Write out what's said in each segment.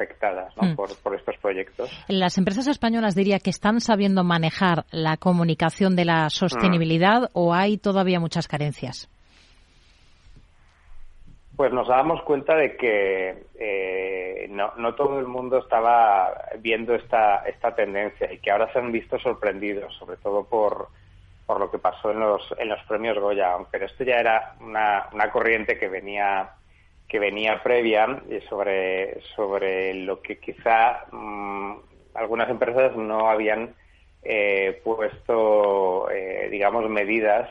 afectadas mm. por, por, estos proyectos. Las empresas españolas diría que están sabiendo manejar la comunicación de la sostenibilidad mm. o hay todavía muchas carencias. Pues nos damos cuenta de que eh, no, no, todo el mundo estaba viendo esta, esta tendencia y que ahora se han visto sorprendidos, sobre todo por, por lo que pasó en los, en los premios Goya, pero esto ya era una, una corriente que venía que venía previa sobre, sobre lo que quizá mm, algunas empresas no habían eh, puesto, eh, digamos, medidas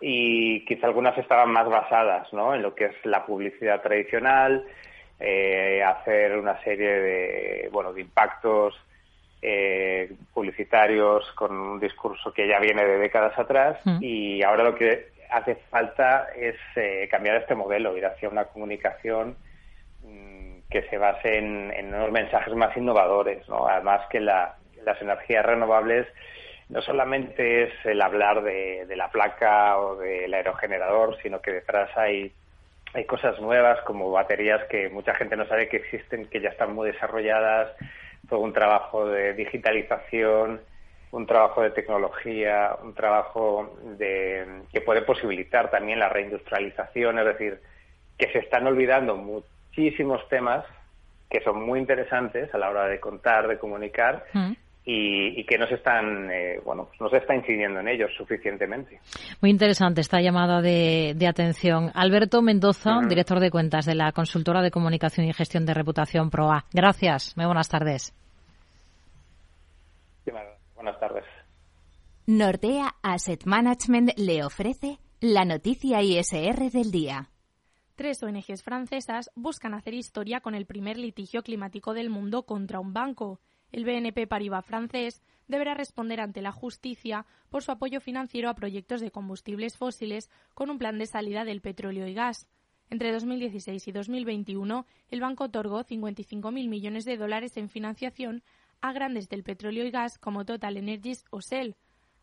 y quizá algunas estaban más basadas ¿no? en lo que es la publicidad tradicional, eh, hacer una serie de, bueno, de impactos eh, publicitarios con un discurso que ya viene de décadas atrás mm. y ahora lo que hace falta es eh, cambiar este modelo, ir hacia una comunicación mm, que se base en, en, unos mensajes más innovadores, ¿no? además que la, las energías renovables no solamente es el hablar de, la placa o del aerogenerador, sino que detrás hay, hay cosas nuevas como baterías que mucha gente no sabe que existen, que ya están muy desarrolladas, todo un trabajo de digitalización, un trabajo de tecnología, un trabajo de, que puede posibilitar también la reindustrialización, es decir, que se están olvidando muchísimos temas que son muy interesantes a la hora de contar, de comunicar, mm y, que no se están, eh, bueno, pues no se está incidiendo en ellos suficientemente. Muy interesante esta llamada de, atención. Alberto Mendoza, director de cuentas de la consultora de comunicación y gestión de reputación PROA. Gracias. Muy buenas tardes. Buenas tardes. Nordea Asset Management le ofrece la noticia ISR del día. Tres ONGs francesas buscan hacer historia con el primer litigio climático del mundo contra un banco el BNP Paribas francés deberá responder ante la justicia por su apoyo financiero a proyectos de combustibles fósiles con un plan de salida del petróleo y gas. Entre 2016 y 2021, el banco otorgó 55.000 millones de dólares en financiación a grandes del petróleo y gas como Total Energies o Shell.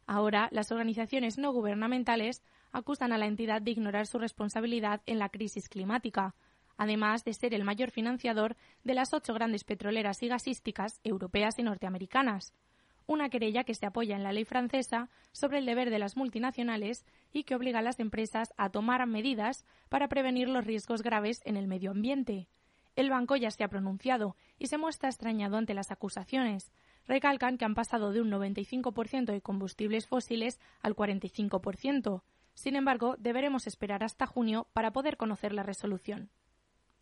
Ahora, las organizaciones no gubernamentales acusan a la entidad de ignorar su responsabilidad en la crisis climática además de ser el mayor financiador de las ocho grandes petroleras y gasísticas europeas y norteamericanas. Una querella que se apoya en la ley francesa sobre el deber de las multinacionales y que obliga a las empresas a tomar medidas para prevenir los riesgos graves en el medio ambiente. El banco ya se ha pronunciado y se muestra extrañado ante las acusaciones. Recalcan que han pasado de un 95% de combustibles fósiles al 45%. Sin embargo, deberemos esperar hasta junio para poder conocer la resolución.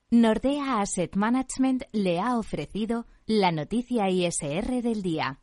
Nordea Asset Management le ha ofrecido la noticia ISR del día.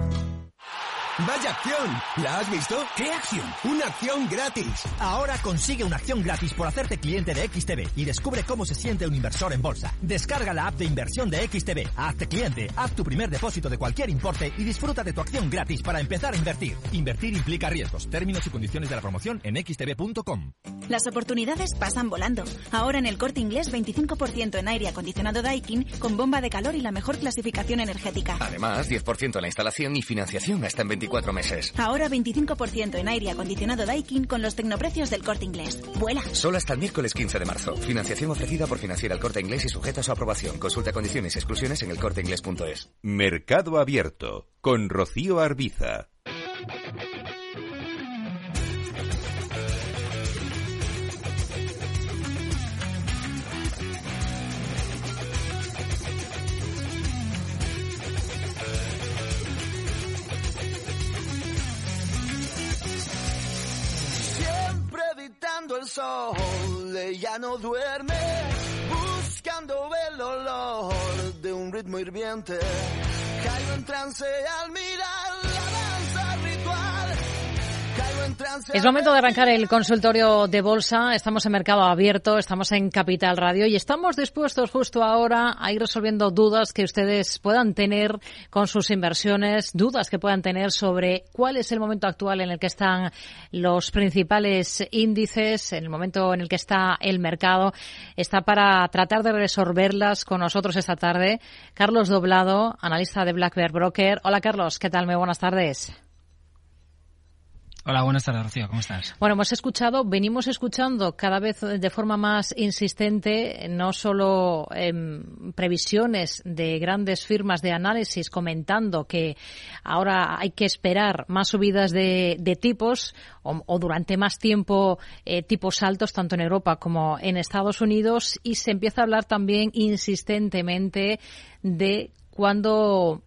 ¡Vaya acción! ¿La has visto? ¿Qué acción? ¡Una acción gratis! Ahora consigue una acción gratis por hacerte cliente de XTB y descubre cómo se siente un inversor en bolsa. Descarga la app de inversión de XTB, hazte cliente, haz tu primer depósito de cualquier importe y disfruta de tu acción gratis para empezar a invertir. Invertir implica riesgos. Términos y condiciones de la promoción en xtb.com. Las oportunidades pasan volando. Ahora en el corte inglés 25% en aire acondicionado Daikin con bomba de calor y la mejor clasificación energética. Además, 10% en la instalación y financiación hasta en 24 meses. Ahora 25% en aire acondicionado Daikin con los tecnoprecios del corte inglés. ¡Vuela! Solo hasta el miércoles 15 de marzo. Financiación ofrecida por Financiera el corte inglés y sujeta a su aprobación. Consulta condiciones y exclusiones en elcorteinglés.es. Mercado Abierto con Rocío Arbiza. El sol, ella no duerme, buscando el olor de un ritmo hirviente. Caigo en trance al mirar Es momento de arrancar el consultorio de bolsa. Estamos en mercado abierto, estamos en Capital Radio y estamos dispuestos justo ahora a ir resolviendo dudas que ustedes puedan tener con sus inversiones, dudas que puedan tener sobre cuál es el momento actual en el que están los principales índices, en el momento en el que está el mercado. Está para tratar de resolverlas con nosotros esta tarde Carlos Doblado, analista de Black Bear Broker. Hola Carlos, ¿qué tal? Muy buenas tardes. Hola, buenas tardes, Rocío. ¿Cómo estás? Bueno, hemos escuchado, venimos escuchando cada vez de forma más insistente, no solo en previsiones de grandes firmas de análisis comentando que ahora hay que esperar más subidas de, tipos o, durante más tiempo eh, tipos altos, tanto en Europa como en Estados Unidos, y se empieza a hablar también insistentemente de cuando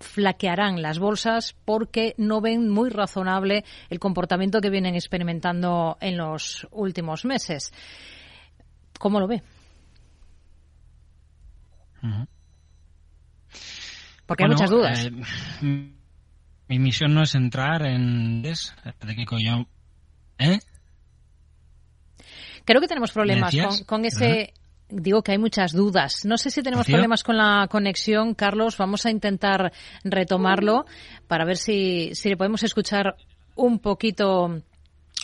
flaquearán las bolsas porque no ven muy razonable el comportamiento que vienen experimentando en los últimos meses. ¿Cómo lo ve? Porque hay muchas dudas. Eh, mi misión no es entrar en... ¿Eh? Creo que tenemos problemas con, ese digo que hay muchas dudas. No sé si tenemos problemas con la conexión, Carlos. Vamos a intentar retomarlo para ver si, si le podemos escuchar un poquito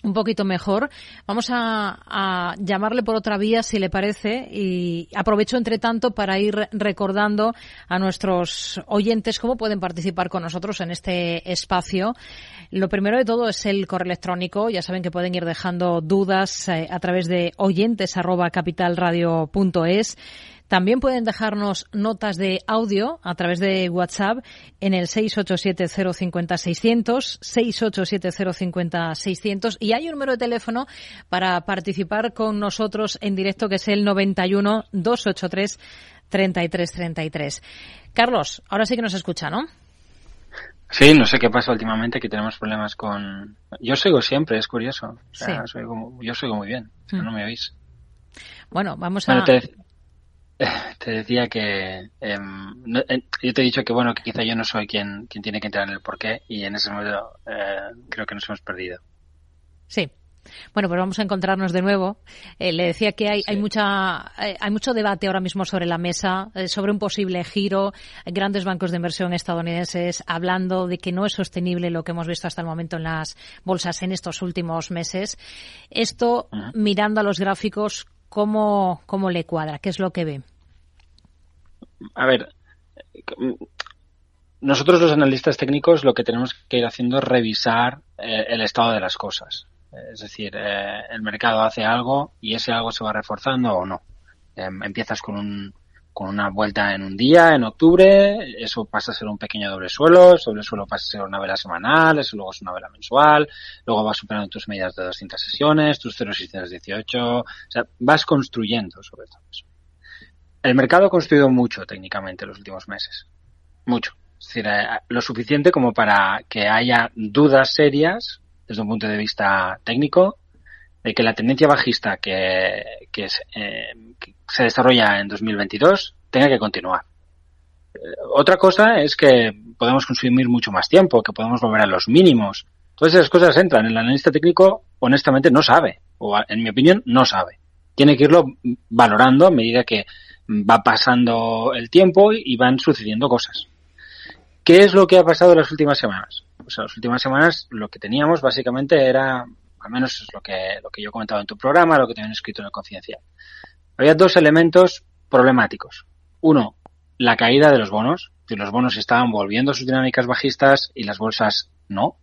un poquito mejor. Vamos a, llamarle por otra vía, si le parece, y aprovecho, entre tanto, para ir recordando a nuestros oyentes cómo pueden participar con nosotros en este espacio. Lo primero de todo es el correo electrónico. Ya saben que pueden ir dejando dudas eh, a través de oyentes también pueden dejarnos notas de audio a través de WhatsApp en el 687-050-600, 687-050-600 y hay un número de teléfono para participar con nosotros en directo que es el 91-283-3333. Carlos, ahora sí que nos escucha, ¿no? Sí, no sé qué pasa últimamente, que tenemos problemas con... Yo sigo siempre, es curioso. yo sigo muy bien, mm. no me oís. Bueno, vamos a... te decía que eh, yo te he dicho que bueno que quizá yo no soy quien, quien tiene que entrar en el porqué y en ese momento eh, creo que nos hemos perdido. Sí. Bueno, pues vamos a encontrarnos de nuevo. Eh, le decía que hay, hay mucha, hay mucho debate ahora mismo sobre la mesa, sobre un posible giro. Grandes bancos de inversión estadounidenses hablando de que no es sostenible lo que hemos visto hasta el momento en las bolsas en estos últimos meses. Esto, mirando a los gráficos, ¿cómo, cómo le cuadra? ¿Qué es lo que ve? a ver, nosotros los analistas técnicos lo que tenemos que ir haciendo es revisar eh, el estado de las cosas. Es decir, eh, el mercado hace algo y ese algo se va reforzando o no. Em, empiezas con, un, con una vuelta en un día, en octubre, eso pasa a ser un pequeño doble suelo, doble suelo pasa a ser una vela semanal, eso luego es una vela mensual, luego vas superando tus medidas de 200 sesiones, tus 0,618, o sea, vas construyendo sobre todo eso. El mercado ha construido mucho técnicamente en los últimos meses. Mucho. Es decir, eh, lo suficiente como para que haya dudas serias desde un punto de vista técnico de que la tendencia bajista que, que, eh, se desarrolla en 2022 tenga que continuar. Eh, otra cosa es que podemos consumir mucho más tiempo, que podemos volver a los mínimos. Todas esas cosas entran. El analista técnico, honestamente, no sabe, o en mi opinión, no sabe. Tiene que irlo valorando a medida que va pasando el tiempo y van sucediendo cosas. ¿Qué es lo que ha pasado en las últimas semanas? Pues en las últimas semanas lo que teníamos básicamente era, al menos es lo que, lo que yo he comentado en tu programa, lo que te han escrito en el confidencial. Había dos elementos problemáticos. Uno, la caída de los bonos. Que los bonos estaban volviendo a sus dinámicas bajistas y las bolsas no.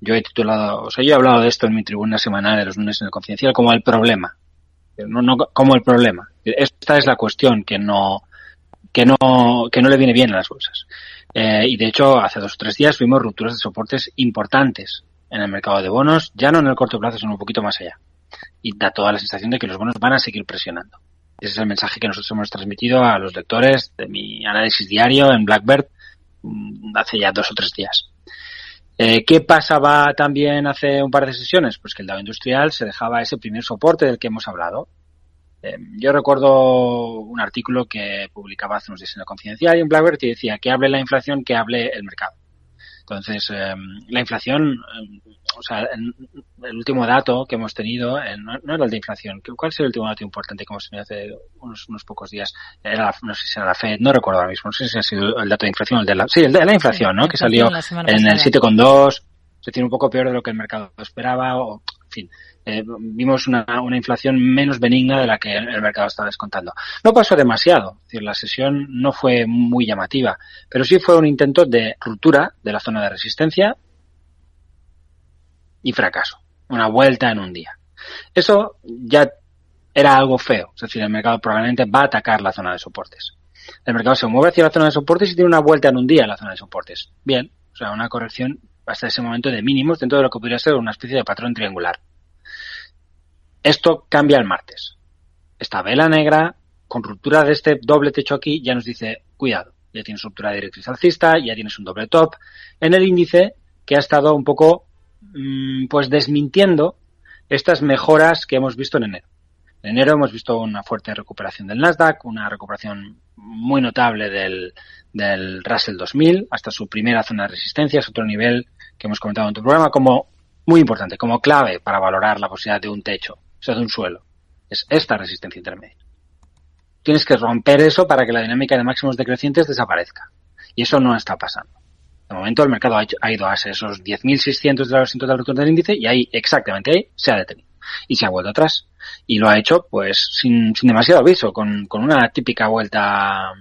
Yo he titulado, o sea, yo he hablado de esto en mi tribuna semanal de los lunes en el confidencial como el problema. No, no como el problema. Esta es la cuestión que no, que no, que no le viene bien a las bolsas. Eh, y de hecho, hace dos o tres días vimos rupturas de soportes importantes en el mercado de bonos, ya no en el corto plazo, sino un poquito más allá. Y da toda la sensación de que los bonos van a seguir presionando. Ese es el mensaje que nosotros hemos transmitido a los lectores de mi análisis diario en Blackbird mm, hace ya dos o tres días. Eh, ¿Qué pasaba también hace un par de sesiones? Pues que el Dow Industrial se dejaba ese primer soporte del que hemos hablado, eh, yo recuerdo un artículo que publicaba hace unos días en la Confidencial y en Blackbird y decía que hable la inflación, que hable el mercado. Entonces, eh, la inflación, eh, o sea, el último dato que hemos tenido, no, era el de inflación, ¿cuál es el último dato importante que hemos tenido hace unos, unos pocos días? Era, no sé si era la FED, no recuerdo ahora mismo, no sé si ha sido el dato de inflación, el de la, sí, el de la inflación, ¿no? Que salió en el 7,2, se tiene un poco peor de lo que el mercado esperaba, o, en fin, eh, vimos una, una, inflación menos benigna de la que el mercado estaba descontando. No pasó demasiado, es decir, la sesión no fue muy llamativa, pero sí fue un intento de ruptura de la zona de resistencia y fracaso, una vuelta en un día. Eso ya era algo feo, es decir, el mercado probablemente va a atacar la zona de soportes. El mercado se mueve hacia la zona de soportes y tiene una vuelta en un día en la zona de soportes. Bien, o sea, una corrección hasta ese momento de mínimos dentro de lo que podría ser una especie de patrón triangular. Esto cambia el martes. Esta vela negra, con ruptura de este doble techo aquí, ya nos dice, cuidado, ya tienes ruptura de directriz alcista, ya tienes un doble top en el índice que ha estado un poco, mmm, pues desmintiendo estas mejoras que hemos visto en enero. En enero hemos visto una fuerte recuperación del Nasdaq, una recuperación muy notable del, del Russell 2000 hasta su primera zona de resistencia, es otro nivel que hemos comentado en tu programa como muy importante, como clave para valorar la posibilidad de un techo o sea, de un suelo. Es esta resistencia intermedia. Tienes que romper eso para que la dinámica de máximos decrecientes desaparezca. Y eso no está pasando. De momento el mercado ha, ido a esos 10.600 de la total retorno del índice y ahí, exactamente ahí, se ha detenido. Y se ha vuelto atrás. Y lo ha hecho, pues, sin, sin demasiado aviso, con, con una típica vuelta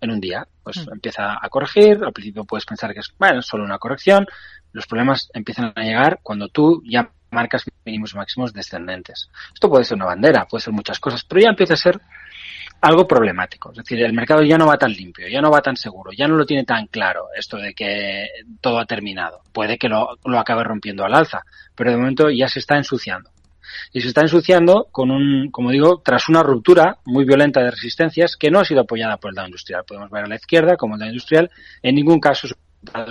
en un día. Pues mm. empieza a corregir, al principio puedes pensar que es, bueno, solo una corrección. Los problemas empiezan a llegar cuando tú ya marcas mínimos y máximos descendentes. Esto puede ser una bandera, puede ser muchas cosas, pero ya empieza a ser algo problemático. Es decir, el mercado ya no va tan limpio, ya no va tan seguro, ya no lo tiene tan claro esto de que todo ha terminado. Puede que lo, lo acabe rompiendo al alza, pero de momento ya se está ensuciando. Y se está ensuciando con un, como digo, tras una ruptura muy violenta de resistencias que no ha sido apoyada por el Dow Industrial. Podemos ver a la izquierda como el Dow Industrial en ningún caso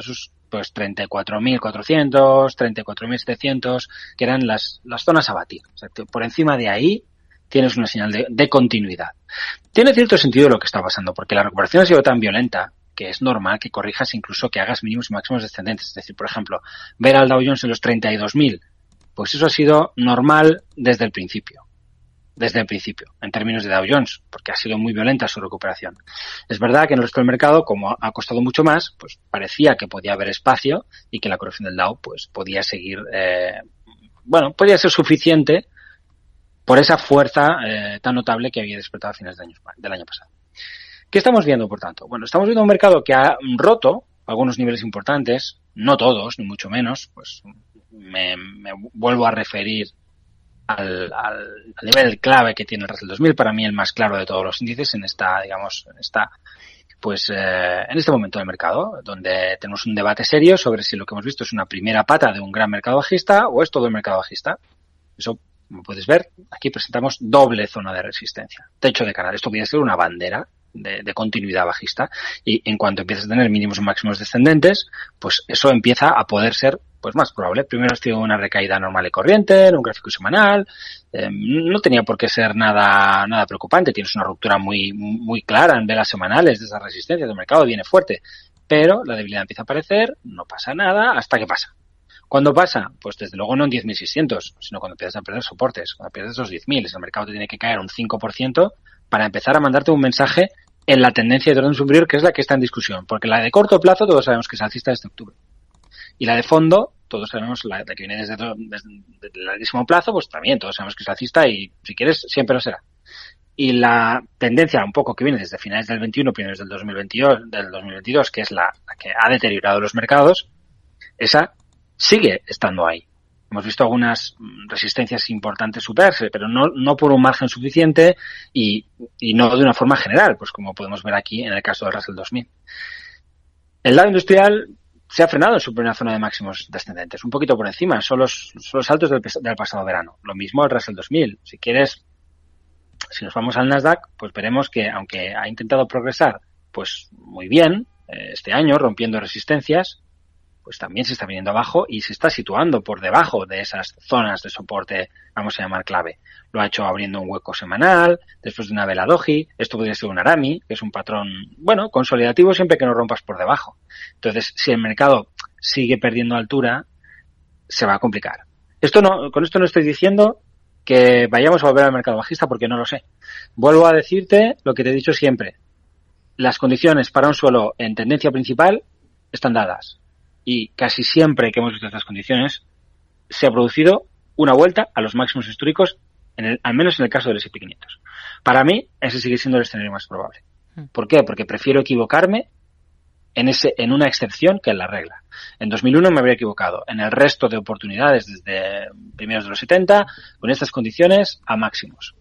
sus pues 34.400, 34.700, que eran las, las zonas a batir. Por encima de ahí tienes una señal de, de, continuidad. Tiene cierto sentido lo que está pasando, porque la recuperación ha sido tan violenta que es normal que corrijas incluso que hagas mínimos y máximos descendentes. Es decir, por ejemplo, ver al Dow Jones en los 32.000, pues eso ha sido normal desde el principio desde el principio, en términos de Dow Jones, porque ha sido muy violenta su recuperación. Es verdad que en el resto del mercado, como ha costado mucho más, pues parecía que podía haber espacio y que la corrección del Dow pues podía seguir, eh, bueno, podía ser suficiente por esa fuerza eh, tan notable que había despertado a fines del año, del año pasado. ¿Qué estamos viendo, por tanto? Bueno, estamos viendo un mercado que ha roto algunos niveles importantes, no todos, ni mucho menos, pues me vuelvo a referir al, al, nivel clave que tiene el Russell 2000, para mí el más claro de todos los índices en esta, digamos, en esta, pues, eh, en este momento del mercado, donde tenemos un debate serio sobre si lo que hemos visto es una primera pata de un gran mercado bajista o es todo el mercado bajista. Eso, como puedes ver, aquí presentamos doble zona de resistencia. Techo de canal. Esto podría ser una bandera de, de, continuidad bajista y en cuanto empiezas a tener mínimos o máximos descendentes, pues eso empieza a poder ser Pues más probable. Primero has tenido una recaída normal y corriente, en un gráfico semanal. Eh, no tenía por qué ser nada, nada preocupante. Tienes una ruptura muy, muy clara en velas semanales de esa resistencia del mercado, viene fuerte. Pero la debilidad empieza a aparecer, no pasa nada, hasta que pasa. ¿Cuándo pasa? Pues desde luego no en 10.600, sino cuando empiezas a perder soportes, cuando pierdes esos 10.000, el mercado te tiene que caer un 5% para empezar a mandarte un mensaje en la tendencia de orden superior, que es la que está en discusión. Porque la de corto plazo todos sabemos que es alcista desde octubre. Y la de fondo, todos sabemos, la, que viene desde, el larguísimo plazo, pues también todos sabemos que es alcista y si quieres siempre lo será. Y la tendencia un poco que viene desde finales del 21, primeros del 2022, del 2022 que es la que ha deteriorado los mercados, esa sigue estando ahí. Hemos visto algunas resistencias importantes superarse, pero no, no por un margen suficiente y, y no de una forma general, pues como podemos ver aquí en el caso del Russell 2000. El lado industrial se ha frenado en su primera zona de máximos descendentes, un poquito por encima, son los, son los altos del, del, pasado verano. Lo mismo el Russell 2000. Si quieres, si nos vamos al Nasdaq, pues veremos que aunque ha intentado progresar, pues muy bien, eh, este año, rompiendo resistencias, pues también se está viniendo abajo y se está situando por debajo de esas zonas de soporte, vamos a llamar clave. Lo ha hecho abriendo un hueco semanal, después de una vela doji, esto podría ser un arami, que es un patrón, bueno, consolidativo siempre que no rompas por debajo. Entonces, si el mercado sigue perdiendo altura, se va a complicar. Esto no, con esto no estoy diciendo que vayamos a volver al mercado bajista porque no lo sé. Vuelvo a decirte lo que te he dicho siempre. Las condiciones para un suelo en tendencia principal están dadas y casi siempre que hemos visto estas condiciones, se ha producido una vuelta a los máximos históricos, en el, al menos en el caso del S&P 500. Para mí, ese sigue siendo el escenario más probable. Hmm. ¿Por qué? Porque prefiero equivocarme en, ese, en una excepción que en la regla. En 2001 me habría equivocado. En el resto de oportunidades, desde primeros de los 70, con estas condiciones, a máximos.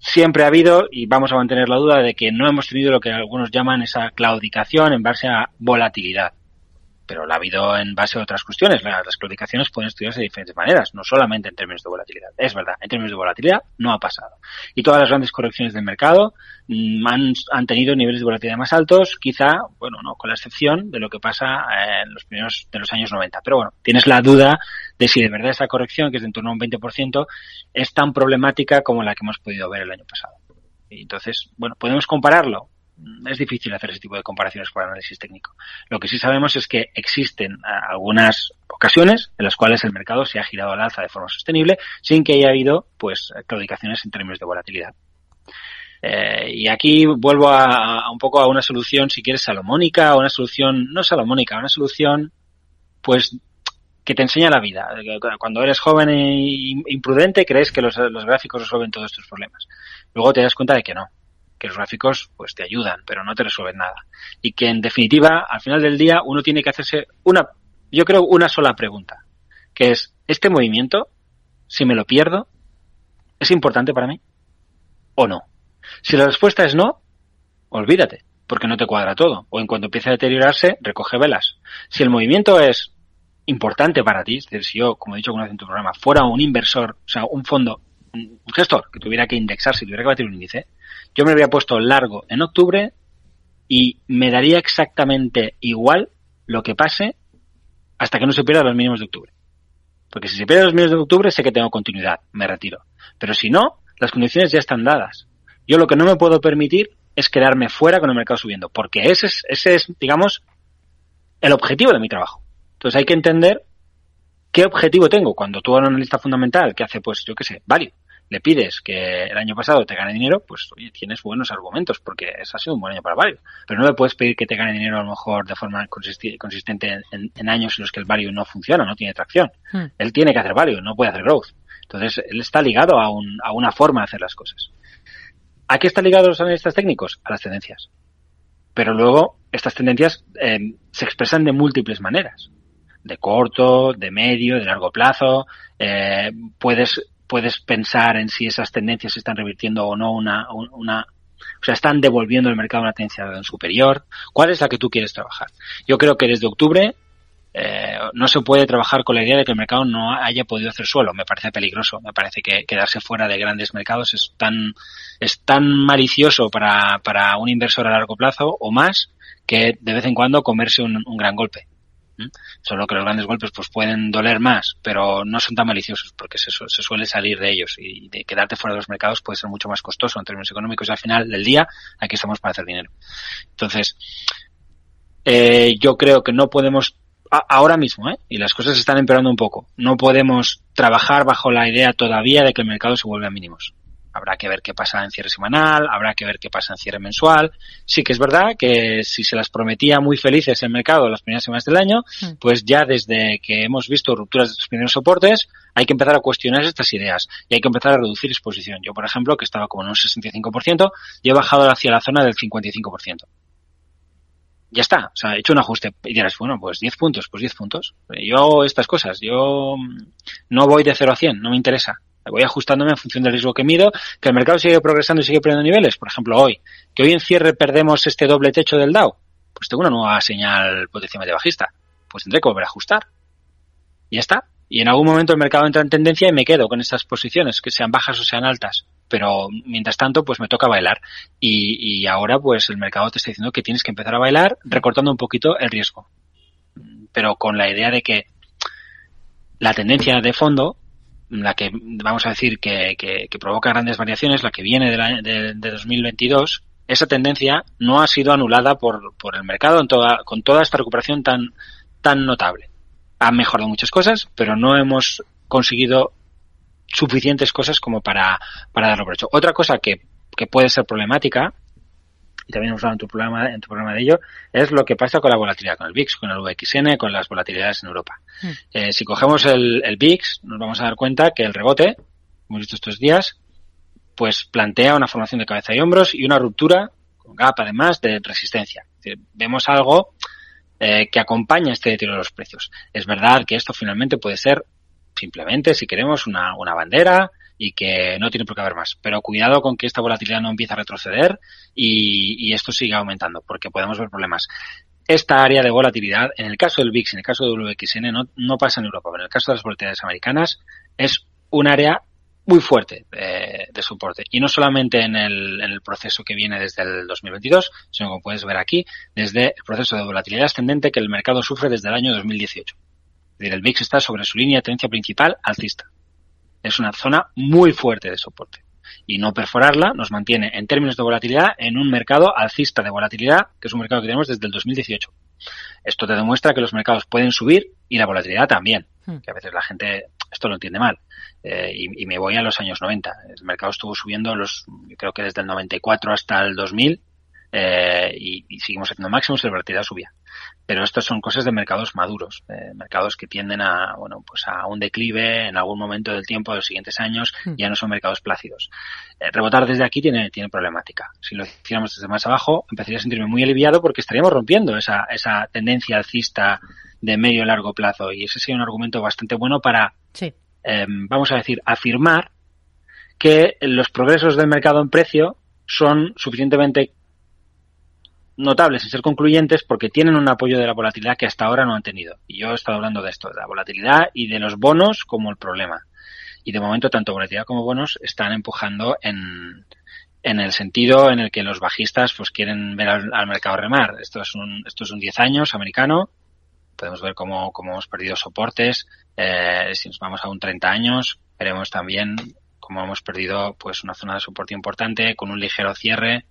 Siempre ha habido, y vamos a mantener la duda, de que no hemos tenido lo que algunos llaman esa claudicación en base a volatilidad pero la ha habido en base a otras cuestiones. Las claudicaciones pueden estudiarse de diferentes maneras, no solamente en términos de volatilidad. Es verdad, en términos de volatilidad no ha pasado. Y todas las grandes correcciones del mercado mm, han, tenido niveles de volatilidad más altos, quizá, bueno, no, con la excepción de lo que pasa en los primeros de los años 90. Pero bueno, tienes la duda de si de verdad esa corrección, que es de en torno a un 20%, es tan problemática como la que hemos podido ver el año pasado. Entonces, bueno, podemos compararlo es difícil hacer ese tipo de comparaciones por análisis técnico. Lo que sí sabemos es que existen eh, algunas ocasiones en las cuales el mercado se ha girado al alza de forma sostenible sin que haya habido pues claudicaciones en términos de volatilidad. Eh, y aquí vuelvo a, un poco a una solución, si quieres, salomónica, una solución, no salomónica, una solución, pues, que te enseña la vida. Cuando eres joven e imprudente, crees que los, los gráficos resuelven todos estos problemas. Luego te das cuenta de que no, que los gráficos pues te ayudan, pero no te resuelven nada. Y que en definitiva, al final del día, uno tiene que hacerse una, yo creo, una sola pregunta, que es, ¿este movimiento, si me lo pierdo, es importante para mí o no? Si la respuesta es no, olvídate, porque no te cuadra todo. O en cuanto empiece a deteriorarse, recoge velas. Si el movimiento es importante para ti, es decir, si yo, como he dicho alguna vez en tu programa, fuera un inversor, o sea, un fondo, un gestor que tuviera que indexar, si tuviera que batir un índice, yo me había puesto largo en octubre y me daría exactamente igual lo que pase hasta que no se pierda los mínimos de octubre. Porque si se pierden los mínimos de octubre sé que tengo continuidad, me retiro. Pero si no, las condiciones ya están dadas. Yo lo que no me puedo permitir es quedarme fuera con el mercado subiendo, porque ese es, ese es, digamos, el objetivo de mi trabajo. Entonces hay que entender qué objetivo tengo cuando tú eres un analista fundamental que hace, pues, yo qué sé, válido le pides que el año pasado te gane dinero, pues oye, tienes buenos argumentos porque ese ha sido un buen año para Value. Pero no le puedes pedir que te gane dinero a lo mejor de forma consistente en, años en los que el Value no funciona, no tiene tracción. Hmm. Él tiene que hacer Value, no puede hacer Growth. Entonces, él está ligado a, un, a una forma de hacer las cosas. ¿A qué están ligados los analistas técnicos? A las tendencias. Pero luego, estas tendencias eh, se expresan de múltiples maneras. De corto, de medio, de largo plazo. Eh, puedes puedes pensar en si esas tendencias están revirtiendo o no una, una o sea, están devolviendo el mercado una tendencia superior. ¿Cuál es la que tú quieres trabajar? Yo creo que desde octubre eh, no se puede trabajar con la idea de que el mercado no haya podido hacer suelo. Me parece peligroso. Me parece que quedarse fuera de grandes mercados es tan, es tan malicioso para, para un inversor a largo plazo o más que de vez en cuando comerse un gran golpe. Solo que los grandes golpes pues pueden doler más, pero no son tan maliciosos porque se, suele salir de ellos y de quedarte fuera de los mercados puede ser mucho más costoso en términos económicos y al final del día aquí estamos para hacer dinero. Entonces, eh, yo creo que no podemos ahora mismo, ¿eh? y las cosas están empeorando un poco, no podemos trabajar bajo la idea todavía de que el mercado se vuelve a mínimos. Habrá que ver qué pasa en cierre semanal, habrá que ver qué pasa en cierre mensual. Sí que es verdad que si se las prometía muy felices el mercado las primeras semanas del año, mm. pues ya desde que hemos visto rupturas de los primeros soportes, hay que empezar a cuestionar estas ideas y hay que empezar a reducir exposición. Yo, por ejemplo, que estaba como en un 65%, y he bajado hacia la zona del 55% ya está, o sea, he hecho un ajuste y dirás, bueno, pues 10 puntos, pues 10 puntos. Yo estas cosas, yo no voy de 0 a 100, no me interesa voy ajustándome en función del riesgo que mido, que el mercado sigue progresando y sigue perdiendo niveles, por ejemplo hoy, que hoy en cierre perdemos este doble techo del Dow, pues tengo una nueva señal potencialmente bajista, pues tendré que volver a ajustar. Y ya está. Y en algún momento el mercado entra en tendencia y me quedo con estas posiciones, que sean bajas o sean altas. Pero mientras tanto, pues me toca bailar. Y, y ahora, pues el mercado te está diciendo que tienes que empezar a bailar recortando un poquito el riesgo. Pero con la idea de que la tendencia de fondo la que vamos a decir que, que, provoca grandes variaciones, la que viene de, la, de, 2022, esa tendencia no ha sido anulada por, por el mercado en toda, con toda esta recuperación tan, tan notable. Ha mejorado muchas cosas, pero no hemos conseguido suficientes cosas como para, para darlo por hecho. Otra cosa que, que puede ser problemática y también hemos hablado en tu programa, en tu programa de ello, es lo que pasa con la volatilidad, con el VIX, con el VXN, con las volatilidades en Europa. Hmm. Eh, si cogemos el, el VIX, nos vamos a dar cuenta que el rebote, hemos visto estos días, pues plantea una formación de cabeza y hombros y una ruptura, con gap además, de resistencia. vemos algo eh, que acompaña este deterioro de los precios. Es verdad que esto finalmente puede ser simplemente, si queremos, una, una bandera, y que no tiene por qué haber más. Pero cuidado con que esta volatilidad no empiece a retroceder y, esto siga aumentando, porque podemos ver problemas. Esta área de volatilidad, en el caso del VIX, en el caso del WXN, no, no pasa en Europa, pero en el caso de las volatilidades americanas, es un área muy fuerte de, soporte. Y no solamente en el, en el, proceso que viene desde el 2022, sino como puedes ver aquí, desde el proceso de volatilidad ascendente que el mercado sufre desde el año 2018. Es decir, el VIX está sobre su línea de tendencia principal alcista. Es una zona muy fuerte de soporte. Y no perforarla nos mantiene en términos de volatilidad en un mercado alcista de volatilidad, que es un mercado que tenemos desde el 2018. Esto te demuestra que los mercados pueden subir y la volatilidad también. Hmm. Que a veces la gente esto lo entiende mal. Eh, y, y, me voy a los años 90. El mercado estuvo subiendo los, creo que desde el 94 hasta el 2000 eh, y, y, seguimos haciendo máximos y la volatilidad subía. Pero estas son cosas de mercados maduros, eh, mercados que tienden a, bueno, pues a un declive en algún momento del tiempo de los siguientes años, hmm. ya no son mercados plácidos. Eh, rebotar desde aquí tiene, tiene problemática. Si lo hiciéramos desde más abajo, empezaría a sentirme muy aliviado porque estaríamos rompiendo esa, esa tendencia alcista de medio y largo plazo. Y ese sería un argumento bastante bueno para, em, vamos a decir, afirmar que los progresos del mercado en precio son suficientemente notables y ser concluyentes porque tienen un apoyo de la volatilidad que hasta ahora no han tenido. Y yo he estado hablando de esto, de la volatilidad y de los bonos como el problema. Y de momento tanto volatilidad como bonos están empujando en, en el sentido en el que los bajistas pues quieren ver al, mercado remar. Esto es un, esto es un 10 años americano. Podemos ver cómo, cómo hemos perdido soportes. Eh, si nos vamos a un 30 años, veremos también cómo hemos perdido pues una zona de soporte importante con un ligero cierre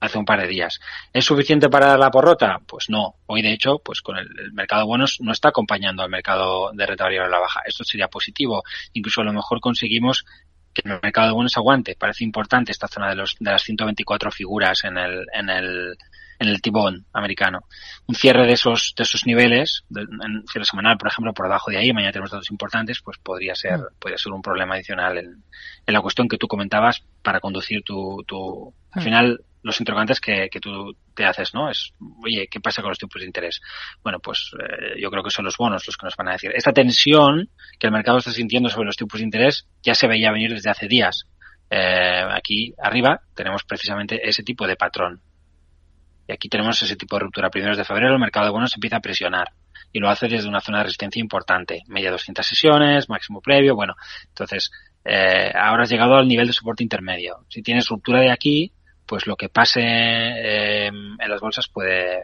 hace un par de días. ¿Es suficiente para dar la porrota? Pues no. Hoy, de hecho, pues con el, mercado de bonos no está acompañando al mercado de renta variable a la baja. Esto sería positivo. Incluso a lo mejor conseguimos que el mercado de bonos aguante. Parece importante esta zona de, los, de las 124 figuras en el, en el, en el tibón americano. Un cierre de esos, de esos niveles, en cierre semanal, por ejemplo, por debajo de ahí, mañana tenemos datos importantes, pues podría ser, mm. podría ser un problema adicional en, en la cuestión que tú comentabas para conducir tu, tu, al mm. final, los interrogantes que, que tú te haces, ¿no? Es, oye, ¿qué pasa con los tipos de interés? Bueno, pues eh, yo creo que son los bonos los que nos van a decir. Esta tensión que el mercado está sintiendo sobre los tipos de interés ya se veía venir desde hace días. Eh, aquí arriba tenemos precisamente ese tipo de patrón. Y aquí tenemos ese tipo de ruptura. Primeros de febrero el mercado de bonos empieza a presionar y lo hace desde una zona de resistencia importante. Media 200 sesiones, máximo previo, bueno. Entonces, eh, ahora has llegado al nivel de soporte intermedio. Si tienes ruptura de aquí, pues lo que pase eh, en las bolsas puede,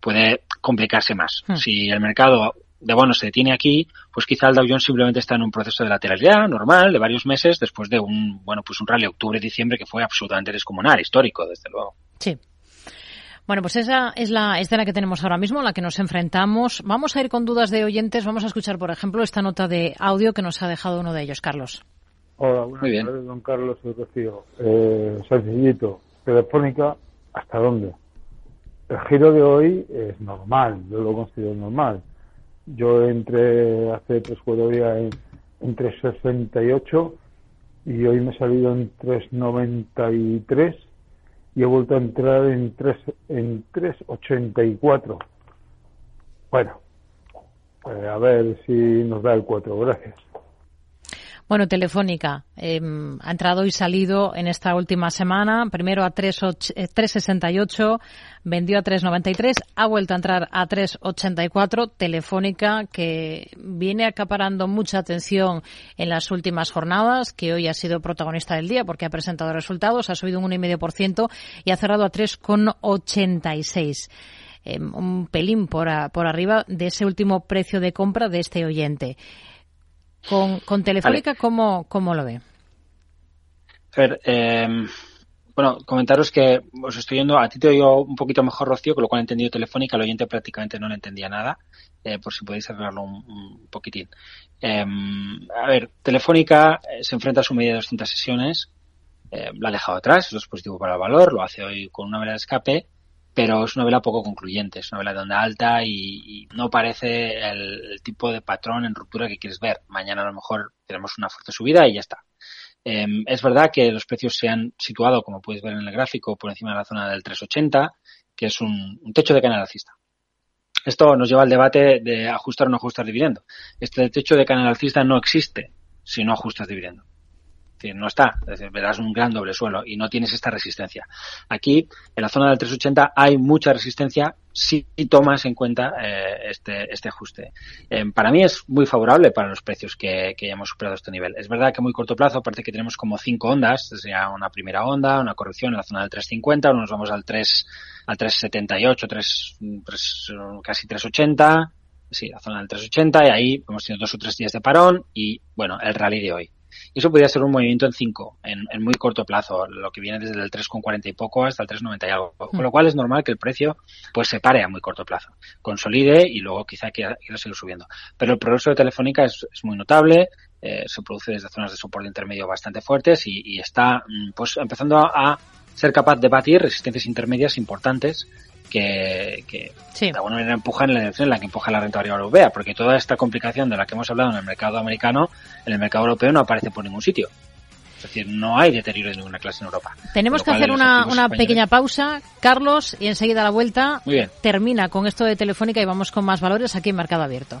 puede complicarse más. Hmm. Si el mercado de bonos se detiene aquí, pues quizá el Dow Jones simplemente está en un proceso de lateralidad normal de varios meses después de un, bueno, pues un rally octubre-diciembre que fue absolutamente descomunal, histórico, desde luego. Sí. Bueno, pues esa es la escena que tenemos ahora mismo, la que nos enfrentamos. Vamos a ir con dudas de oyentes. Vamos a escuchar, por ejemplo, esta nota de audio que nos ha dejado uno de ellos, Carlos. Hola, buenas Muy bien. tardes, don Carlos soy Rocío. Eh, sencillito, Telefónica, ¿hasta dónde? El giro de hoy es normal, yo lo considero normal. Yo entré hace tres cuatro días en, en 368 y hoy me he salido en 393 y he vuelto a entrar en 3 en 384. Bueno, pues a ver si nos da el 4. Gracias. Bueno, Telefónica em, ha entrado y salido en esta última semana. Primero a 3,68, eh, vendió a 3,93, ha vuelto a entrar a 3,84. Telefónica que viene acaparando mucha atención en las últimas jornadas, que hoy ha sido protagonista del día porque ha presentado resultados, ha subido un 1,5% y ha cerrado a 3,86 em, un pelín por arriba de ese último precio de compra de este oyente. Con, con Telefónica, ¿cómo, ¿cómo, lo ve? A ver, em, bueno, comentaros que os estoy yendo, a ti te oigo un poquito mejor, Rocío, con lo cual he entendido Telefónica, el oyente prácticamente no le entendía nada, eh, por si podéis arreglarlo un, poquitín. Em, a ver, Telefónica eh, se enfrenta a su medida de 200 sesiones, eh, la ha dejado atrás, eso es positivo para el valor, lo hace hoy con una vela de escape, pero es una vela poco concluyente, es una vela de onda alta y, no parece el, tipo de patrón en ruptura que quieres ver. Mañana a lo mejor tenemos una fuerte subida y ya está. Em, es verdad que los precios se han situado, como puedes ver en el gráfico, por encima de la zona del 380, que es un, techo de canal alcista. Esto nos lleva al debate de ajustar o no ajustar dividendo. Este techo de canal alcista no existe si no ajustas dividendo no está, es decir, verás un gran doble suelo y no tienes esta resistencia. Aquí, en la zona del 380, hay mucha resistencia si tomas en cuenta eh, este, este ajuste. Eh, para mí es muy favorable para los precios que, que hayamos superado este nivel. Es verdad que a muy corto plazo parece que tenemos como cinco ondas, sea una primera onda, una corrección en la zona del 350, nos vamos al 3, al 378, 3, 3 casi 380, sí, la zona del 380 y ahí hemos tenido dos o tres días de parón y bueno, el rally de hoy. Y eso podría ser un movimiento en 5, en, en, muy corto plazo, lo que viene desde el 3,40 y poco hasta el 3,90 y algo. Con lo cual es normal que el precio pues se pare a muy corto plazo, consolide y luego quizá quiera, seguir subiendo. Pero el progreso de Telefónica es, es muy notable, eh, se produce desde zonas de soporte intermedio bastante fuertes y, y está mm, pues empezando a ser capaz de batir resistencias intermedias importantes que, que de alguna manera empujan la dirección en la que empuja la renta variable europea, porque toda esta complicación de la que hemos hablado en el mercado americano, en el mercado europeo no aparece por ningún sitio. Es decir, no hay deterioro de ninguna clase en Europa. Tenemos que hacer una, una pequeña pausa, Carlos, y enseguida a la vuelta termina con esto de Telefónica y vamos con más valores aquí en Mercado Abierto.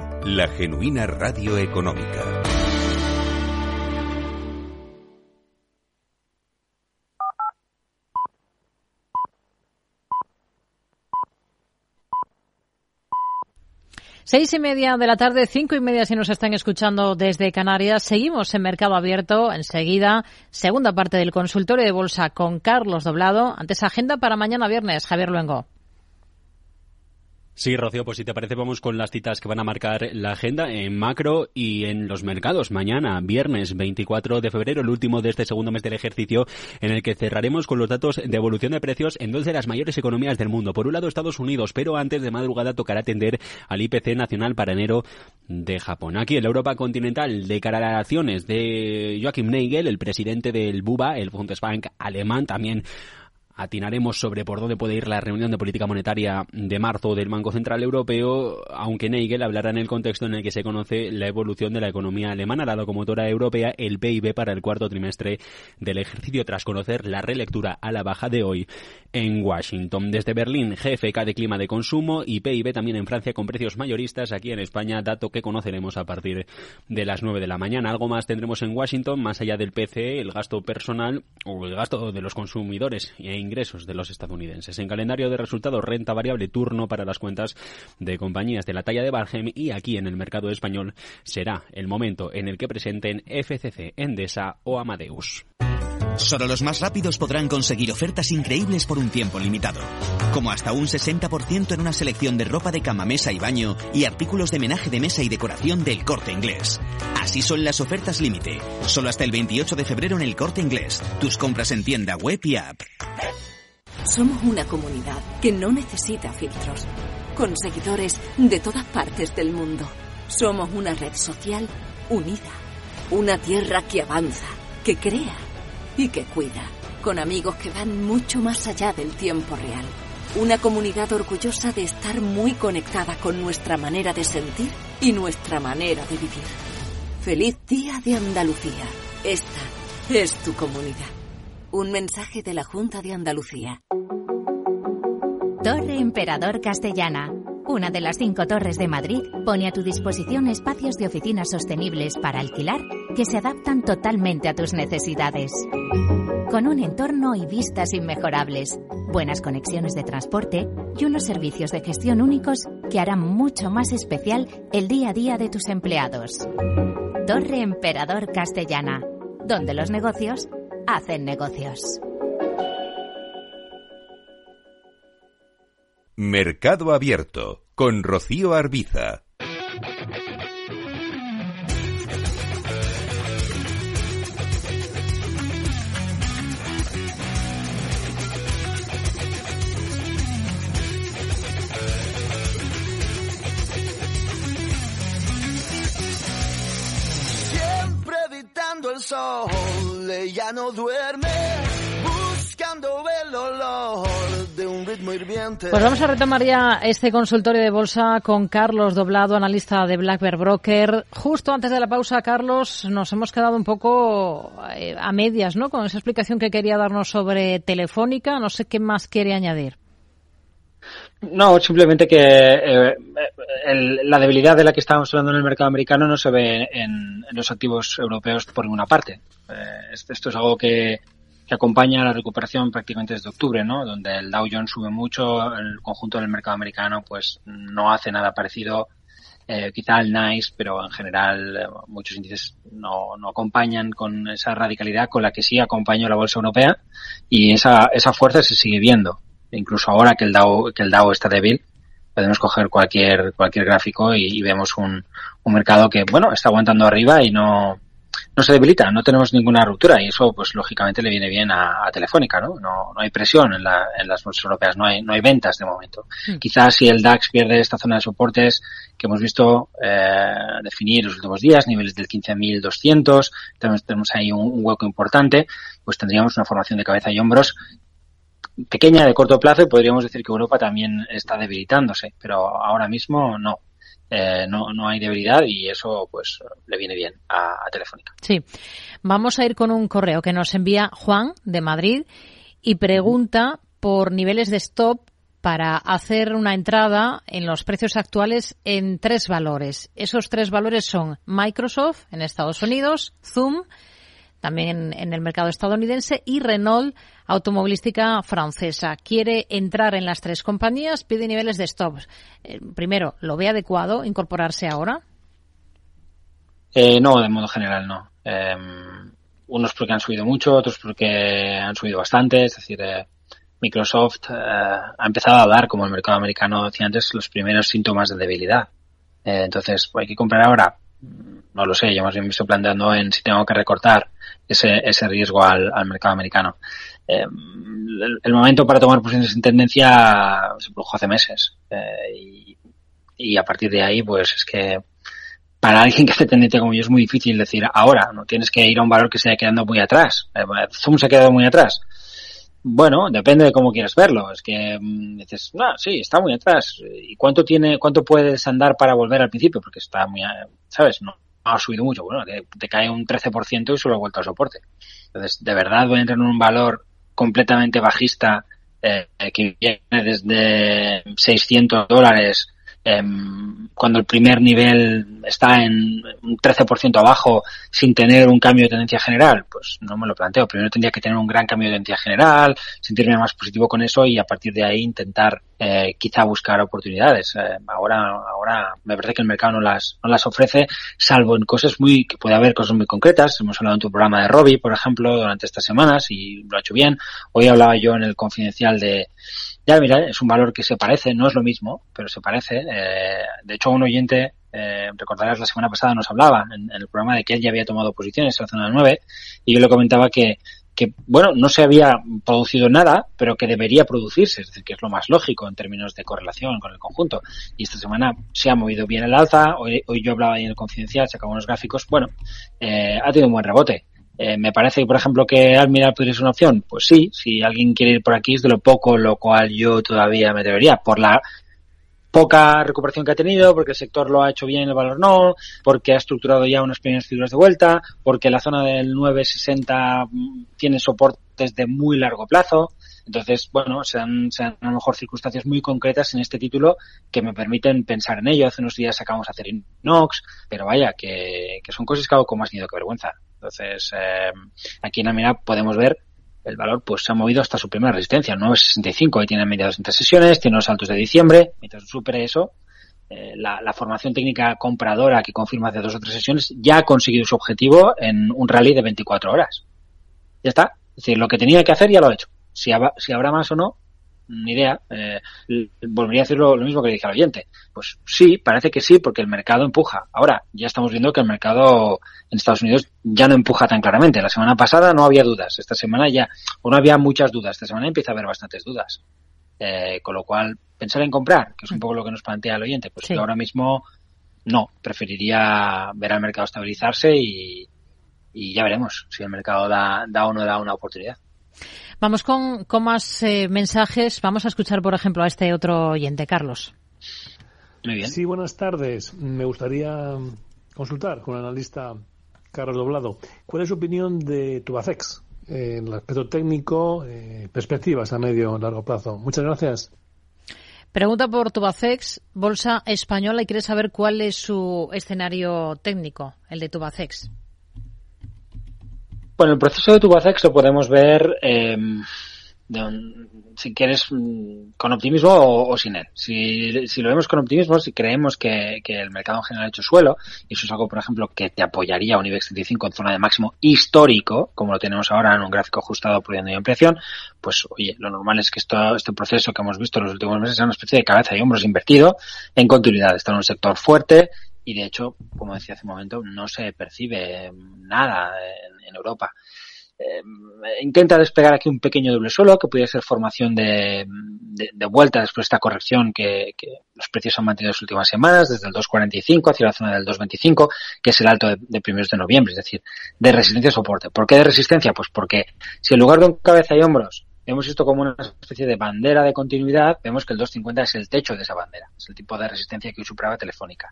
la genuina radio económica. Seis y media de la tarde, cinco y media si nos están escuchando desde Canarias. Seguimos en Mercado Abierto. Enseguida, segunda parte del consultorio de bolsa con Carlos Doblado. Antes, agenda para mañana viernes. Javier Luengo. Sí, Rocío, pues si te parece vamos con las citas que van a marcar la agenda en macro y en los mercados. Mañana, viernes 24 de febrero, el último de este segundo mes del ejercicio, en el que cerraremos con los datos de evolución de precios en dos de las mayores economías del mundo. Por un lado, Estados Unidos, pero antes de madrugada tocará atender al IPC nacional para enero de Japón. Aquí en la Europa continental, declaraciones de Joachim Nagel, el presidente del BUBA, el Bundesbank alemán, también atinaremos sobre por dónde puede ir la reunión de política monetaria de marzo del Banco Central Europeo, aunque Nagel hablará en el contexto en el que se conoce la evolución de la economía alemana, la locomotora europea, el PIB para el cuarto trimestre del ejercicio, tras conocer la relectura a la baja de hoy en Washington. Desde Berlín, GFK de clima de consumo y PIB también en Francia con precios mayoristas, aquí en España, dato que conoceremos a partir de las 9 de la mañana. Algo más tendremos en Washington, más allá del PCE, el gasto personal o el gasto de los consumidores ingresos de los estadounidenses. En calendario de resultados, renta variable, turno para las cuentas de compañías de la talla de Bargem y aquí en el mercado español será el momento en el que presenten FCC, Endesa o Amadeus. Solo los más rápidos podrán conseguir ofertas increíbles por un tiempo limitado. Como hasta un 60% en una selección de ropa de cama, mesa y baño y artículos de menaje de mesa y decoración del corte inglés. Así son las ofertas límite. Solo hasta el 28 de febrero en el corte inglés. Tus compras en tienda web y app. Somos una comunidad que no necesita filtros. Con seguidores de todas partes del mundo. Somos una red social unida. Una tierra que avanza, que crea y que cuida, con amigos que van mucho más allá del tiempo real. Una comunidad orgullosa de estar muy conectada con nuestra manera de sentir y nuestra manera de vivir. Feliz Día de Andalucía. Esta es tu comunidad. Un mensaje de la Junta de Andalucía. Torre Emperador Castellana una de las cinco torres de Madrid pone a tu disposición espacios de oficinas sostenibles para alquilar que se adaptan totalmente a tus necesidades. Con un entorno y vistas inmejorables, buenas conexiones de transporte y unos servicios de gestión únicos que harán mucho más especial el día a día de tus empleados. Torre Emperador Castellana, donde los negocios hacen negocios. Mercado Abierto con Rocío Arbiza. El sol, ella no duerme, el olor de un ritmo hirviente. Pues vamos a retomar ya este consultorio de bolsa con Carlos Doblado, analista de Black Bear Broker. Justo antes de la pausa, Carlos, nos hemos quedado un poco eh, a medias, ¿no? Con esa explicación que quería darnos sobre Telefónica. No sé qué más quiere añadir. No, simplemente que eh, el- la debilidad de la que estábamos hablando en el mercado americano no se ve en, los activos europeos por ninguna parte. Eh, esto, es algo que, acompaña la recuperación prácticamente desde octubre, ¿no? Donde el Dow Jones sube mucho, el conjunto del mercado americano pues no hace nada parecido. Eh, quizá el NICE, pero en general eh, muchos índices no, no acompañan con esa radicalidad con la que sí acompañó la bolsa europea y esa, esa fuerza se sigue viendo. Incluso ahora que el Dow, que el Dow está débil, podemos coger cualquier, cualquier gráfico y, y vemos un, un mercado que, bueno, está aguantando arriba y no, no se debilita, no tenemos ninguna ruptura y eso, pues lógicamente le viene bien a, a Telefónica, ¿no? ¿no? No hay presión en, la, en las bolsas europeas, no hay, no hay ventas de momento. Hmm. Quizás si el DAX pierde esta zona de soportes que hemos visto eh, definir los últimos días, niveles del 15.200, tenemos, tenemos ahí un, un hueco importante, pues tendríamos una formación de cabeza y hombros pequeña de corto plazo podríamos decir que Europa también está debilitándose, pero ahora mismo no. Eh, no, no hay debilidad y eso pues le viene bien a, a Telefónica. Sí. Vamos a ir con un correo que nos envía Juan de Madrid y pregunta por niveles de stop para hacer una entrada en los precios actuales en tres valores. Esos tres valores son Microsoft en Estados Unidos, Zoom también en el mercado estadounidense y Renault automovilística francesa. Quiere entrar en las tres compañías, pide niveles de stops. Eh, primero, ¿lo ve adecuado incorporarse ahora? Eh, no, de modo general no. Eh, unos porque han subido mucho, otros porque han subido bastante. Es decir, eh, Microsoft eh, ha empezado a dar, como el mercado americano decía antes, los primeros síntomas de debilidad. Eh, entonces, ¿hay que comprar ahora? No lo sé, yo más bien me estoy planteando en si tengo que recortar ese, ese riesgo al, al mercado americano. El, el, momento para tomar posiciones en tendencia se produjo hace meses. Y, y a partir de ahí, pues es que para alguien que hace tendencia como yo es muy difícil decir ahora, no tienes que ir a un valor que se haya quedando muy atrás. Zoom se ha quedado muy atrás. Bueno, depende de cómo quieras verlo. Es que mmm, dices, no, sí, está muy atrás. ¿Y cuánto tiene, cuánto puedes andar para volver al principio? Porque está muy, ¿sabes? No, ha subido mucho. Bueno, te, te cae un 13% y solo ha vuelto al soporte. Entonces, de verdad voy a entrar en un valor completamente bajista eh, que viene desde 600 dólares eh, cuando el primer nivel está en un 13% abajo sin tener un cambio de tendencia general, pues no me lo planteo. Primero tendría que tener un gran cambio de tendencia general, sentirme más positivo con eso y a partir de ahí intentar eh, quizá buscar oportunidades. Eh, ahora, ahora me parece que el mercado no las, no las ofrece, salvo en cosas muy, que puede haber cosas muy concretas. Hemos hablado en tu programa de Robbie, por ejemplo, durante estas semanas y lo ha hecho bien. Hoy hablaba yo en el confidencial de, ya, mira, es un valor que se parece, no es lo mismo, pero se parece. Eh, de hecho, un oyente, eh, recordarás la semana pasada nos hablaba en, en, el programa de que él ya había tomado posiciones en la zona 9 y yo le comentaba que, que, bueno, no se había producido nada, pero que debería producirse, es decir, que es lo más lógico en términos de correlación con el conjunto. Y esta semana se ha movido bien el alza, hoy, hoy yo hablaba en el confidencial, se acabó unos gráficos, bueno, eh, ha tenido un buen rebote. Eh, me parece por ejemplo, que Almiral podría ser una opción. Pues sí, si alguien quiere ir por aquí es de lo poco, lo cual yo todavía me debería. Por la poca recuperación que ha tenido, porque el sector lo ha hecho bien, el valor no, porque ha estructurado ya unas primeras figuras de vuelta, porque la zona del 960 tiene soportes de muy largo plazo. Entonces, bueno, sean, sean a lo mejor circunstancias muy concretas en este título que me permiten pensar en ello. Hace unos días acabamos de hacer Inox, pero vaya, que, que son cosas que hago con más miedo que vergüenza. Entonces, eh, aquí en la mira podemos ver el valor pues se ha movido hasta su primera resistencia, 9.65, ahí tiene mediados entre sesiones, tiene los saltos de diciembre, mientras supere eso, eh, la, la, formación técnica compradora que confirma hace dos o tres sesiones ya ha conseguido su objetivo en un rally de 24 horas. Ya está. Es decir, lo que tenía que hacer ya lo ha hecho. Si habrá más o no, ni idea. Eh, volvería a decir lo, lo, mismo que le dije al oyente. Pues sí, parece que sí, porque el mercado empuja. Ahora, ya estamos viendo que el mercado en Estados Unidos ya no empuja tan claramente. La semana pasada no había dudas. Esta semana ya, o no había muchas dudas. Esta semana empieza a haber bastantes dudas. Eh, con lo cual, pensar en comprar, que es un poco lo que nos plantea el oyente, pues sí. ahora mismo no. Preferiría ver al mercado estabilizarse y, y ya veremos si el mercado da, da o no da una oportunidad. Vamos con, con más eh, mensajes. Vamos a escuchar, por ejemplo, a este otro oyente, Carlos. Muy bien. Sí, buenas tardes. Me gustaría consultar con el analista Carlos Doblado. ¿Cuál es su opinión de Tubacex en el aspecto técnico, eh, perspectivas a medio o largo plazo? Muchas gracias. Pregunta por Tubacex, bolsa española, y quiere saber cuál es su escenario técnico, el de Tubacex. Bueno, el proceso de Tubacex lo podemos ver, eh, si quieres, con optimismo o, sin él. Si, si, lo vemos con optimismo, si creemos que, el mercado en general ha hecho suelo, y eso es algo, por ejemplo, que te apoyaría a un IBEX 35 en zona de máximo histórico, como lo tenemos ahora en un gráfico ajustado por de ampliación, pues oye, lo normal es que esto, este proceso que hemos visto en los últimos meses sea una especie de cabeza y hombros invertido en continuidad. Está en un sector fuerte, y de hecho, como decía hace un momento, no se percibe nada en, en Europa. Eh, intenta despegar aquí un pequeño doble suelo que podría ser formación de, de, vuelta después de esta corrección que, que, los precios han mantenido las últimas semanas, desde el 2.45 hacia la zona del 2.25, que es el alto de, primeros de noviembre, es decir, de resistencia soporte. ¿Por qué de resistencia? Pues porque si en lugar de un cabeza y hombros hemos visto como una especie de bandera de continuidad, vemos que el 250 es el techo de esa bandera, es el tipo de resistencia que superaba Telefónica.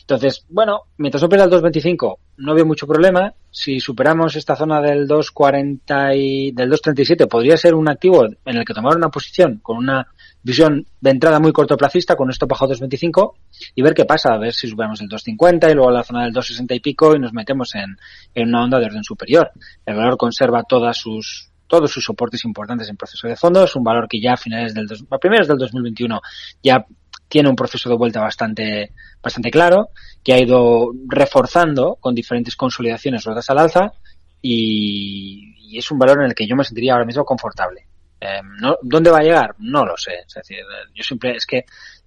Entonces, bueno, mientras supera el 225 no veo mucho problema, si superamos esta zona del 240 y del 237 podría ser un activo en el que tomar una posición con una visión de entrada muy cortoplacista con esto bajo 2.25 y ver qué pasa, a ver si subimos el 2.50 y luego la zona del 2.60 y pico y nos metemos en una onda de orden superior. El valor conserva todas sus todos sus soportes importantes en proceso de fondo. Es un valor que ya a finales del, a primeros del 2021 ya tiene un proceso de vuelta bastante, bastante claro, que ha ido reforzando con diferentes consolidaciones rotas al alza y, y es un valor en el que yo me sentiría ahora mismo confortable. Eh, no, ¿Dónde va a llegar? No lo sé. Es decir, yo siempre es que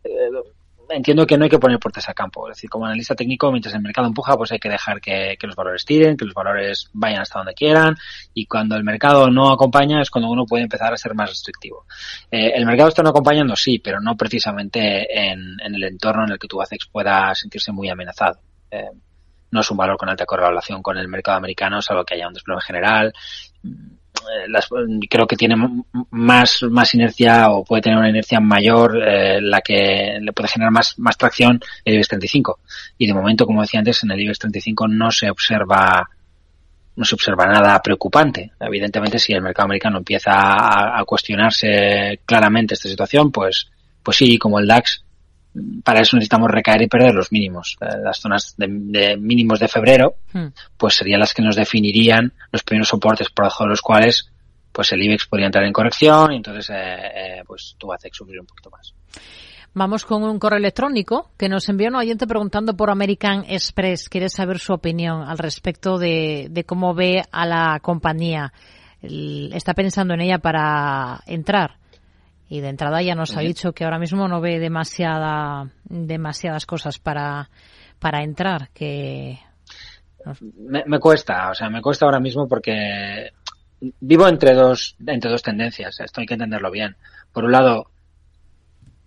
eh, entiendo que no hay que poner puertas a campo. Es decir, como analista técnico, mientras el mercado empuja, pues hay que dejar que, que, los valores tiren, que los valores vayan hasta donde quieran. Y cuando el mercado no acompaña es cuando uno puede empezar a ser más restrictivo. Eh, el mercado está no acompañando, sí, pero no precisamente en, en, el entorno en el que tu ACEX pueda sentirse muy amenazado. Eh, no es un valor con alta correlación con el mercado americano, salvo que haya un desplome general las, creo que tiene más, más inercia o puede tener una inercia mayor eh, la que le puede generar más, más tracción el IBEX 35. Y de momento, como decía antes, en el IBEX 35 no se observa no se observa nada preocupante. Evidentemente, si el mercado americano empieza a cuestionarse claramente esta situación, pues, pues sí, como el DAX, para eso necesitamos recaer y perder los mínimos. Eh, las zonas de, de mínimos de febrero, hmm. pues serían las que nos definirían los primeros soportes por debajo de los cuales pues el IBEX podría entrar en corrección y entonces eh, eh, pues tú haces subir un poquito más. Vamos con un correo electrónico que nos envió un oyente preguntando por American Express. Quiere saber su opinión al respecto de, de cómo ve a la compañía. El, está pensando en ella para entrar y de entrada ya nos ha dicho que ahora mismo no ve demasiada, demasiadas cosas para, para entrar, que... Me, me, cuesta, o sea, me cuesta ahora mismo porque vivo entre dos, entre dos tendencias, esto hay que entenderlo bien. Por un lado,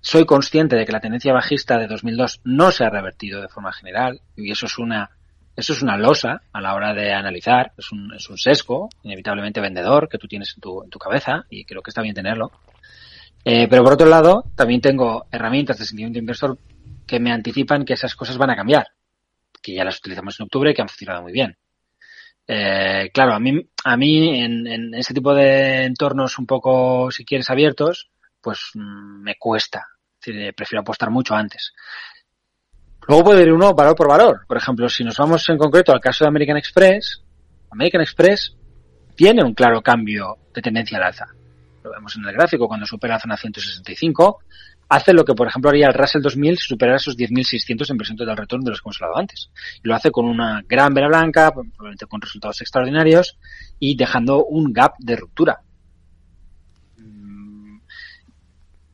soy consciente de que la tendencia bajista de 2002 no se ha revertido de forma general y eso es una eso es una losa a la hora de analizar, es un, es un sesgo inevitablemente vendedor que tú tienes en tu, en tu cabeza y creo que está bien tenerlo. Eh, pero por otro lado, también tengo herramientas de sentimiento inversor que me anticipan que esas cosas van a cambiar, que ya las utilizamos en octubre y que han funcionado muy bien. Eh, claro, a mí, a mí en, en, ese tipo de entornos un poco, si quieres, abiertos, pues mmm, me cuesta. Es decir, prefiero apostar mucho antes. Luego puede ir uno valor por valor. Por ejemplo, si nos vamos en concreto al caso de American Express, American Express tiene un claro cambio de tendencia al alza lo vemos en el gráfico, cuando supera la zona 165, hace lo que, por ejemplo, haría el Russell 2000 si superara esos 10.600 en versión del retorno de los que hemos hablado antes. Y lo hace con una gran vela blanca, probablemente con resultados extraordinarios y dejando un gap de ruptura. Mm,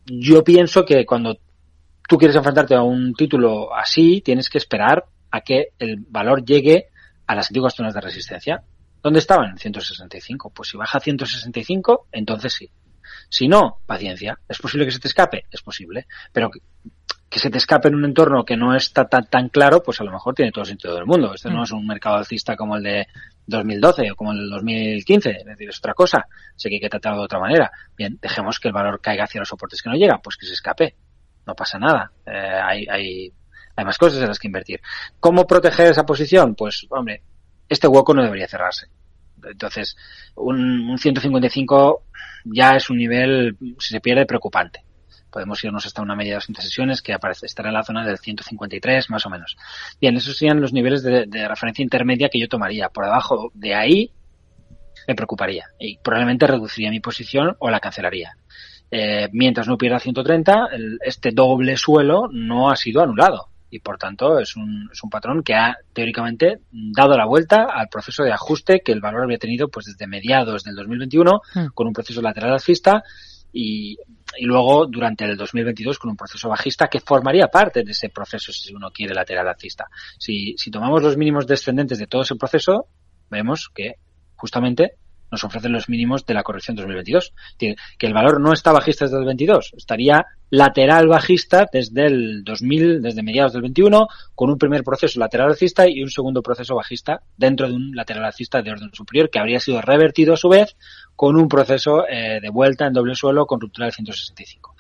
yo pienso que cuando tú quieres enfrentarte a un título así, tienes que esperar a que el valor llegue a las antiguas zonas de resistencia. ¿Dónde estaban? 165. Pues si baja a 165, entonces sí. Si no, paciencia. ¿Es posible que se te escape? Es posible. Pero que, que se te escape en un entorno que no está tan, tan claro, pues a lo mejor tiene todo el sentido del mundo. Este mm. no es un mercado alcista como el de 2012 o como el del 2015. Es decir, es otra cosa. Sé que hay que tratarlo de otra manera. Bien, dejemos que el valor caiga hacia los soportes que no llega. Pues que se escape. No pasa nada. Eh, hay, hay, hay más cosas en las que invertir. ¿Cómo proteger esa posición? Pues, hombre, este hueco no debería cerrarse. Entonces, un, un 155 ya es un nivel, si se pierde, preocupante. Podemos irnos hasta una media de 200 sesiones que aparece, estará en la zona del 153 más o menos. Bien, esos serían los niveles de, de referencia intermedia que yo tomaría. Por debajo de ahí me preocuparía y probablemente reduciría mi posición o la cancelaría. Eh, mientras no pierda 130, el, este doble suelo no ha sido anulado y por tanto es un, es un patrón que ha teóricamente dado la vuelta al proceso de ajuste que el valor había tenido pues desde mediados del 2021 mm. con un proceso lateral alcista y, y, luego durante el 2022 con un proceso bajista que formaría parte de ese proceso si uno quiere lateral alcista. Si, si tomamos los mínimos descendentes de todo ese proceso, vemos que justamente nos ofrecen los mínimos de la corrección 2022. Que el valor no está bajista desde el 22, estaría lateral bajista desde el 2000, desde mediados del 21, con un primer proceso lateral alcista y un segundo proceso bajista dentro de un lateral alcista de orden superior que habría sido revertido a su vez con un proceso eh, de vuelta en doble suelo con ruptura del 165.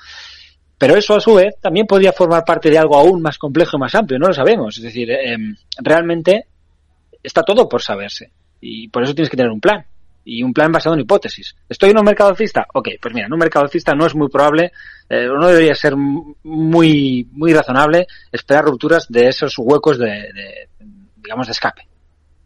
Pero eso a su vez también podría formar parte de algo aún más complejo y más amplio, no lo sabemos. Es decir, eh, realmente está todo por saberse y por eso tienes que tener un plan y un plan basado en hipótesis. ¿Estoy en un mercado alcista? Ok, pues mira, en un mercado alcista no es muy probable, eh, no debería ser muy, muy razonable esperar rupturas de esos huecos de, de digamos, de escape.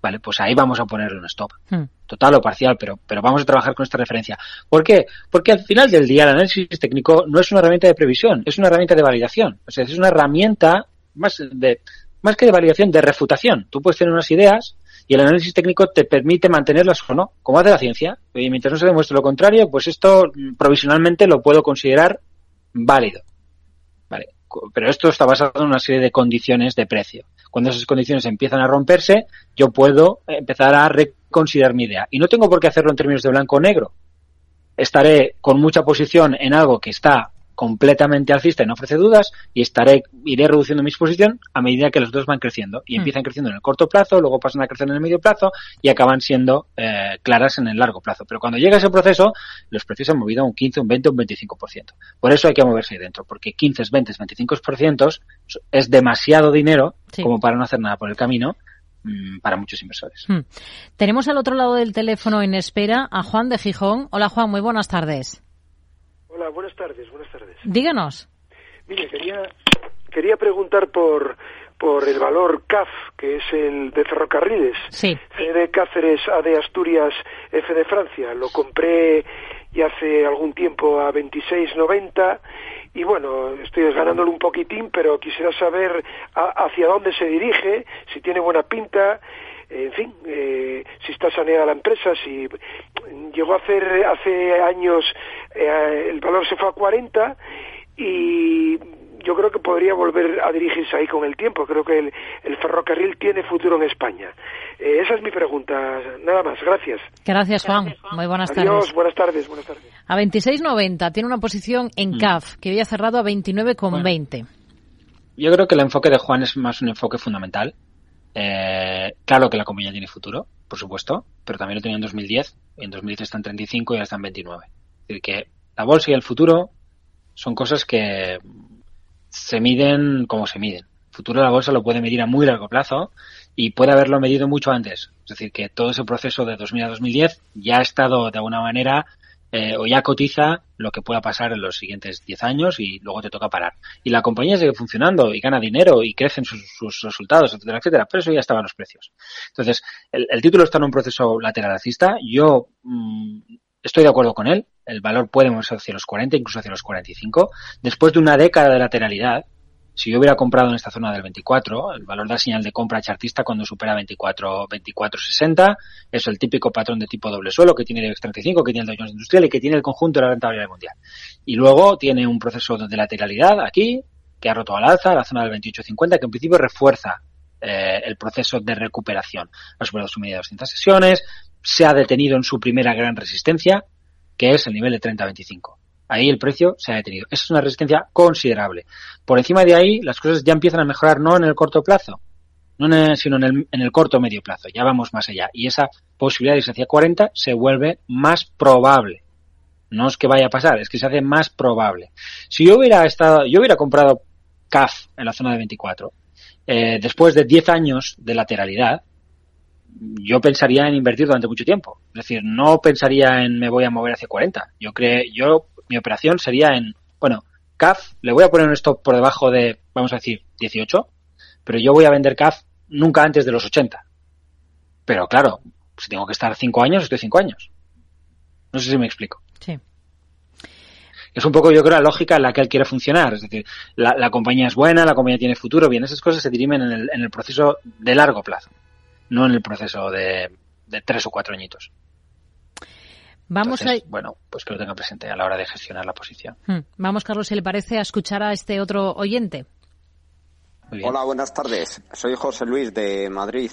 Vale, pues ahí vamos a ponerle un stop. Hmm. Total o parcial, pero, pero vamos a trabajar con esta referencia. ¿Por qué? Porque al final del día el análisis técnico no es una herramienta de previsión, es una herramienta de validación. O sea, es una herramienta más de, más que de validación, de refutación. Tú puedes tener unas ideas y el análisis técnico te permite mantenerlas o no, como hace la ciencia. Y mientras no se demuestre lo contrario, pues esto provisionalmente lo puedo considerar válido. Vale. Pero esto está basado en una serie de condiciones de precio. Cuando esas condiciones empiezan a romperse, yo puedo empezar a reconsiderar mi idea. Y no tengo por qué hacerlo en términos de blanco o negro. Estaré con mucha posición en algo que está completamente alcista y no ofrece dudas y estaré iré reduciendo mi exposición a medida que los dos van creciendo y Mm. empiezan creciendo en el corto plazo, luego pasan a crecer en el medio plazo y acaban siendo eh, claras en el largo plazo. Pero cuando llega ese proceso, los precios han movido a un 15, un 20, un 25%. Por eso hay que moverse ahí dentro, porque 15, 20, 25% es demasiado dinero Sí. como para no hacer nada por el camino mm, para muchos inversores. Hmm. Tenemos al otro lado del teléfono en espera a Juan de Gijón. Hola Juan, muy buenas tardes. Hola, buenas tardes, buenas tardes. Díganos. Mire, quería, quería preguntar por, por el valor CAF, que es el de ferrocarriles. Sí. C de Cáceres, A de Asturias, F de Francia. Lo compré ya hace algún tiempo a 26.90 y bueno, estoy ganándole un poquitín, pero quisiera saber a- hacia dónde se dirige, si tiene buena pinta, en fin, eh, si está saneada la empresa, si llegó a hacer hace años eh, el valor se fue a 40 y yo creo que podría volver a dirigirse ahí con el tiempo. Creo que el, el ferrocarril tiene futuro en España. Eh, esa es mi pregunta. Nada más. Gracias. Gracias Juan, muy buenas Adiós. tardes. Buenas tardes. Buenas tardes. A 26.90 tiene una posición en CAF que había cerrado a 29,20. Yo creo que el enfoque de Juan es más un enfoque fundamental. Eh, claro que la compañía tiene futuro, por supuesto, pero también lo tenía en 2010. En 2010 está en 35 y ahora está en 29. Es decir, que la bolsa y el futuro son cosas que se miden como se miden. El futuro de la bolsa lo puede medir a muy largo plazo y puede haberlo medido mucho antes. Es decir, que todo ese proceso de 2000 a 2010 ya ha estado de alguna manera eh, o ya cotiza lo que pueda pasar en los siguientes 10 años y luego te toca parar. Y la compañía sigue funcionando y gana dinero y crecen sus, resultados, etcétera, etcétera, pero eso ya estaba en los precios. Entonces, el, el título está en un proceso lateral alcista. Yo mm, estoy de acuerdo con él. El valor puede moverse hacia los 40, incluso hacia los 45. Después de una década de lateralidad, si yo hubiera comprado en esta zona del 24, el valor da señal de compra chartista cuando supera 24, 24.60. Es el típico patrón de tipo doble suelo que tiene el IBEX 35, que tiene el Dow Jones Industrial y que tiene el conjunto de la rentabilidad mundial. Y luego tiene un proceso de lateralidad aquí, que ha roto al alza, la zona del 28.50, que en principio refuerza eh, el proceso de recuperación. Ha superado su media de 200 sesiones, se ha detenido en su primera gran resistencia, que es el nivel de 30.25. Ahí el precio se ha detenido. Esa es una resistencia considerable. Por encima de ahí, las cosas ya empiezan a mejorar no en el corto plazo, no en el- sino en el, en el corto medio plazo. Ya vamos más allá. Y esa posibilidad de hacia 40 se vuelve más probable. No es que vaya a pasar, es que se hace más probable. Si yo hubiera estado, yo hubiera comprado CAF en la zona de 24, eh, después de 10 años de lateralidad, yo pensaría en invertir durante mucho tiempo. Es decir, no pensaría en me voy a mover hacia 40. Yo creo, yo, mi operación sería en, bueno, CAF, le voy a poner un stop por debajo de, vamos a decir, 18, pero yo voy a vender CAF nunca antes de los 80. Pero claro, si tengo que estar 5 años, estoy 5 años. No sé si me explico. Sí. Es un poco, yo creo, la lógica en la que él quiere funcionar. Es decir, la, la compañía es buena, la compañía tiene futuro, bien, esas cosas se dirimen en el, en el proceso de largo plazo, no en el proceso de, de tres o cuatro añitos. Vamos Entonces, bueno, pues que lo tenga presente a la hora de gestionar la posición. a... Hmm. Vamos, Carlos, si le parece, a escuchar a este otro oyente. Hola, buenas tardes. Soy José Luis de Madrid.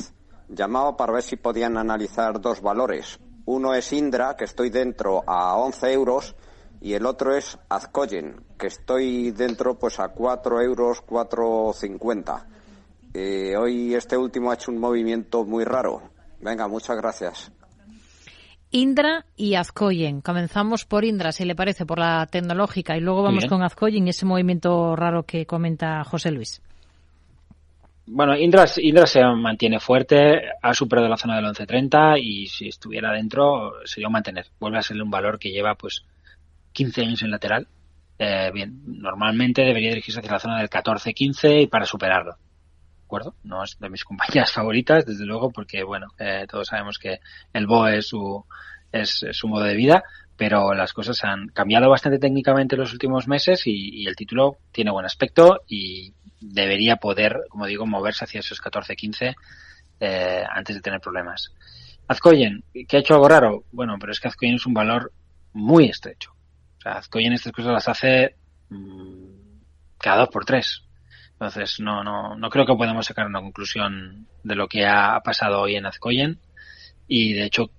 Llamaba para ver si podían analizar dos valores. Uno es Indra, que estoy dentro a 11 euros, y el otro es Azcoyen, que estoy dentro pues a 4 euros, 4,50. Eh, hoy este último ha hecho un movimiento muy raro. Venga, muchas gracias. Indra y Azcoyen. Comenzamos por Indra, si le parece, por la tecnológica, y luego vamos bien. con Azcoyen y ese movimiento raro que comenta José Luis. Bueno, Indra, Indra se mantiene fuerte, ha superado la zona del 11.30 y si estuviera dentro sería mantener. Vuelve a ser un valor que lleva pues 15 años en lateral. Eh, bien, normalmente debería dirigirse hacia la zona del 14-15 y para superarlo. ¿De acuerdo? No es de mis compañías favoritas, desde luego, porque bueno, eh, todos sabemos que el BOE es su, es, su modo de vida, pero las cosas han cambiado bastante técnicamente en los últimos meses y, el título tiene buen aspecto y, debería poder, como digo, moverse hacia esos 14-15 eh, antes de tener problemas. Azcoyen, ¿qué ha hecho algo raro? Bueno, pero es que Azcoyen es un valor muy estrecho. O sea, Azcoyen estas cosas las hace mmm, cada dos por tres. Entonces, no, no, no creo que podamos sacar una conclusión de lo que ha pasado hoy en Azcoyen. Y de hecho,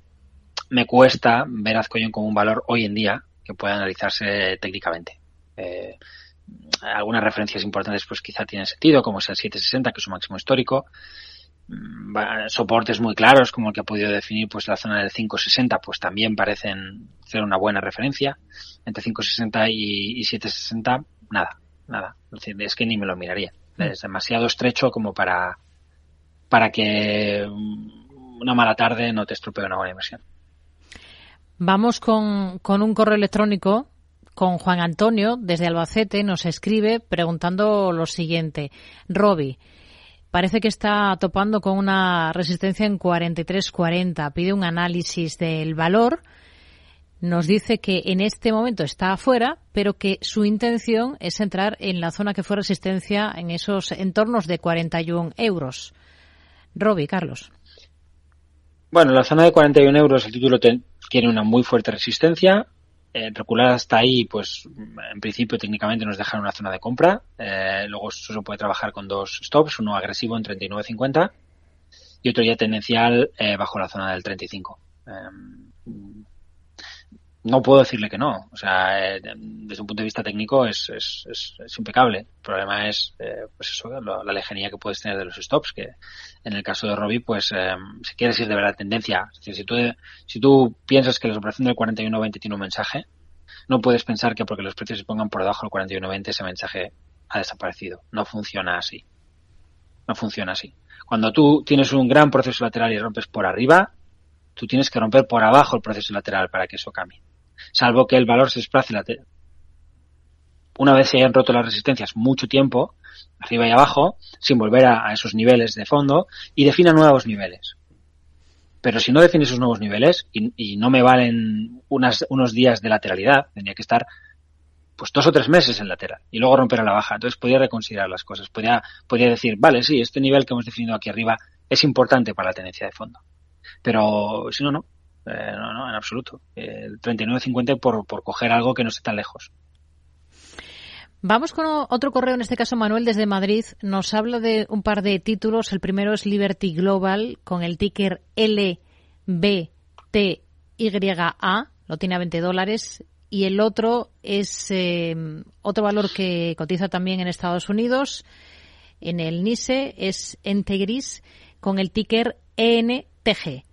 me cuesta ver Azcoyen como un valor hoy en día que pueda analizarse técnicamente. Eh, algunas referencias importantes pues quizá tienen sentido, como es el 760, que es su máximo histórico. Mm, soportes muy claros, como el que ha podido definir pues la zona del 560, pues también parecen ser una buena referencia. Entre 560 y, y 760, nada, nada. Es que ni me lo miraría. Es demasiado estrecho como para, para que una mala tarde no te estropee una buena inversión. Vamos con, con un correo electrónico con Juan Antonio desde Albacete nos escribe preguntando lo siguiente. Robi, parece que está topando con una resistencia en 43.40. Pide un análisis del valor. Nos dice que en este momento está afuera, pero que su intención es entrar en la zona que fue resistencia en esos entornos de 41 euros. Robi, Carlos. Bueno, la zona de 41 euros, el título tiene una muy fuerte resistencia eh, recular hasta ahí, pues en principio técnicamente nos dejan una zona de compra. Eh, luego se puede trabajar con dos stops, uno agresivo en 39.50 y otro ya tendencial eh, bajo la zona del 35 no puedo decirle que no. O sea, eh, desde un punto de vista técnico es, es, es, impecable. El problema es, eh, pues eso, la lejanía que puedes tener de los stops, que en el caso de Robbie, pues, eh, si quieres ir de verdad tendencia, es decir, si tú, si tú piensas que la operación del 41.20 tiene un mensaje, no puedes pensar que porque los precios se pongan por debajo del 41.20 ese mensaje ha desaparecido. No funciona así. No funciona así. Cuando tú tienes un gran proceso lateral y rompes por arriba, tú tienes que romper por abajo el proceso lateral para que eso cambie salvo que el valor se desplace una vez se hayan roto las resistencias mucho tiempo, arriba y abajo, sin volver a, esos niveles de fondo, y defina nuevos niveles. Pero si no define esos nuevos niveles, y, no me valen unas, unos días de lateralidad, tendría que estar pues dos o tres meses en lateral y luego romper a la baja. Entonces podría reconsiderar las cosas. Podría, podría decir, vale, sí, este nivel que hemos definido aquí arriba es importante para la tendencia de fondo. Pero si no, no. Eh, no, no, en absoluto. El 39.50 por, por coger algo que no esté tan lejos. Vamos con otro correo, en este caso Manuel desde Madrid. Nos habla de un par de títulos. El primero es Liberty Global con el ticker LBTYA. Lo tiene a 20 dólares. Y el otro es eh, otro valor que cotiza también en Estados Unidos. En el NISE es Entegris con el ticker ENTG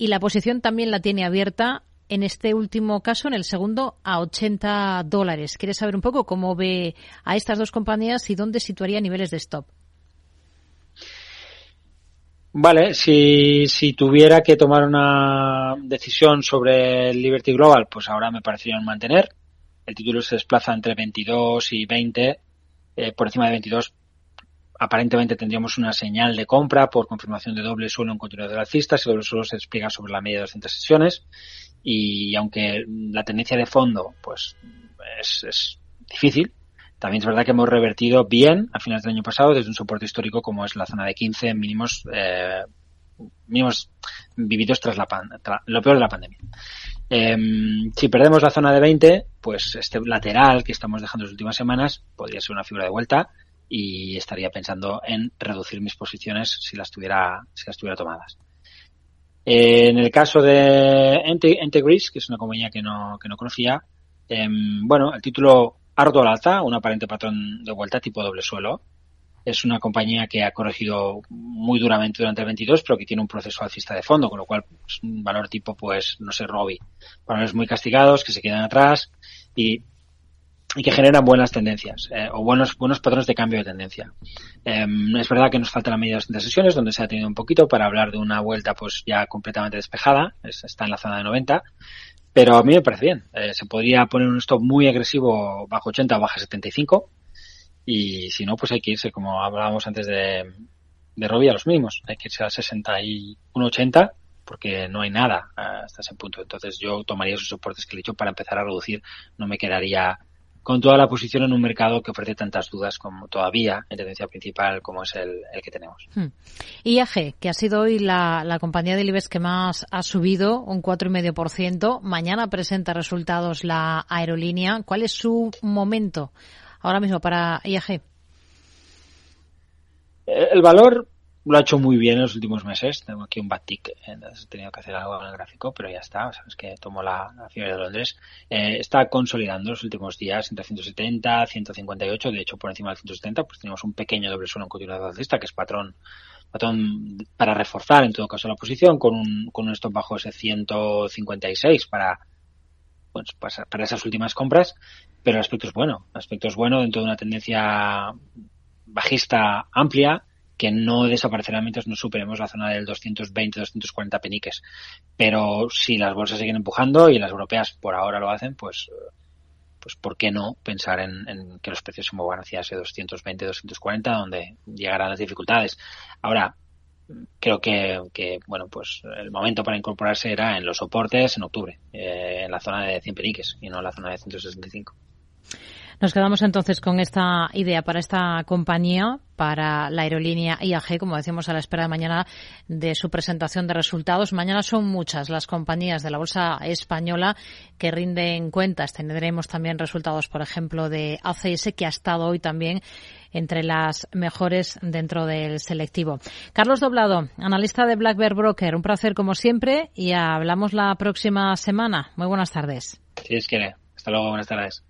y la posición también la tiene abierta en este último caso, en el segundo, a 80 dólares. ¿Quieres saber un poco cómo ve a estas dos compañías y dónde situaría niveles de stop? Vale, si, si tuviera que tomar una decisión sobre el Liberty Global, pues ahora me parecería mantener. El título se desplaza entre 22 y 20. Eh, por encima de 22 aparentemente tendríamos una señal de compra por confirmación de doble suelo en continuidad de alcista, ese doble suelo se despliega sobre la media de 200 sesiones y aunque la tendencia de fondo pues es, difícil, también es verdad que hemos revertido bien a finales del año pasado desde un soporte histórico como es la zona de 15 mínimos eh, mínimos vividos tras la lo peor de la pandemia. Em, si perdemos la zona de 20, pues este lateral que estamos dejando las últimas semanas podría ser una figura de vuelta y estaría pensando en reducir mis posiciones si las tuviera, si las tuviera tomadas. En el caso de Entegris, que es una compañía que no, que no conocía, em, bueno, el título arduo al alza, un aparente patrón de vuelta tipo doble suelo. Es una compañía que ha corregido muy duramente durante el 22, pero que tiene un proceso alcista de fondo, con lo cual es un valor tipo, pues, no sé, Robbie. Valores muy castigados, que se quedan atrás y y que generan buenas tendencias eh, o buenos buenos patrones de cambio de tendencia. Em, es verdad que nos falta la medida de sesiones donde se ha tenido un poquito para hablar de una vuelta pues ya completamente despejada, está en la zona de 90, pero a mí me parece bien. Eh, se podría poner un stop muy agresivo bajo 80 o bajo 75 y si no pues hay que irse como hablábamos antes de de Robbie a los mínimos, hay que irse a 61 80 porque no hay nada hasta ese punto. Entonces yo tomaría esos soportes que he dicho para empezar a reducir, no me quedaría con toda la posición en un mercado que ofrece tantas dudas como todavía en tendencia principal como es el, que tenemos. Hmm. IAG, que ha sido hoy la, compañía de IBEX que más ha subido, un 4,5%. Mañana presenta resultados la aerolínea. ¿Cuál es su momento ahora mismo para IAG? El valor lo ha hecho muy bien en los últimos meses. Tengo aquí un tick, eh, he tenido que hacer algo en el gráfico, pero ya está. Sabes que tomo la, la fiebre de Londres. Eh, está consolidando los últimos días entre 170, 158. De hecho, por encima del 170, pues tenemos un pequeño doble suelo en continuidad alcista, que es patrón patrón para reforzar en todo caso la posición con un, con un stop bajo ese 156 para pues, para esas últimas compras pero el aspecto es bueno el aspecto es bueno dentro de una tendencia bajista amplia que no desaparecerá mientras no superemos la zona del 220-240 peniques. Pero si las bolsas siguen empujando y las europeas por ahora lo hacen, pues, pues ¿por qué no pensar en, que los precios se muevan hacia ese 220-240 donde llegarán las dificultades? Ahora, creo que, bueno, pues el momento para incorporarse era en los soportes en octubre, eh, en la zona de 100 peniques y no en la zona de 165. Nos quedamos entonces con esta idea para esta compañía, para la aerolínea IAG, como decimos a la espera de mañana de su presentación de resultados. Mañana son muchas las compañías de la bolsa española que rinden cuentas. Tendremos también resultados, por ejemplo, de ACS, que ha estado hoy también entre las mejores dentro del selectivo. Carlos Doblado, analista de Black Bear Broker, un placer como siempre y hablamos la próxima semana. Muy buenas tardes. Sí, es que. Hasta luego, buenas tardes.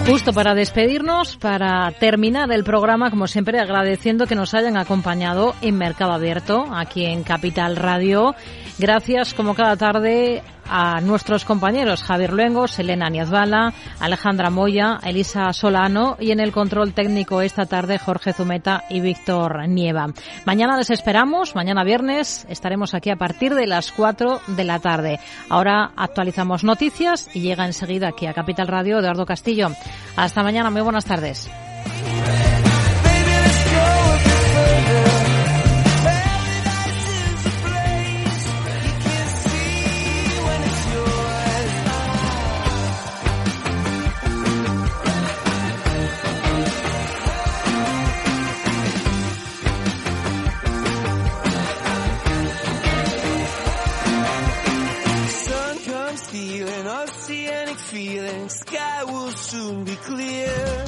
Justo para despedirnos, para terminar el programa, como siempre, agradeciendo que nos hayan acompañado en Mercado Abierto, aquí en Capital Radio. Gracias, como cada tarde, a nuestros compañeros Javier Luengos, Elena Niazbala, Alejandra Moya, Elisa Solano y en el control técnico esta tarde Jorge Zumeta y Víctor Nieva. Mañana les esperamos, mañana viernes estaremos aquí a partir de las 4 de la tarde. Ahora actualizamos noticias y llega enseguida aquí a Capital Radio Eduardo Castillo. Hasta mañana, muy buenas tardes. Sky will soon be clear.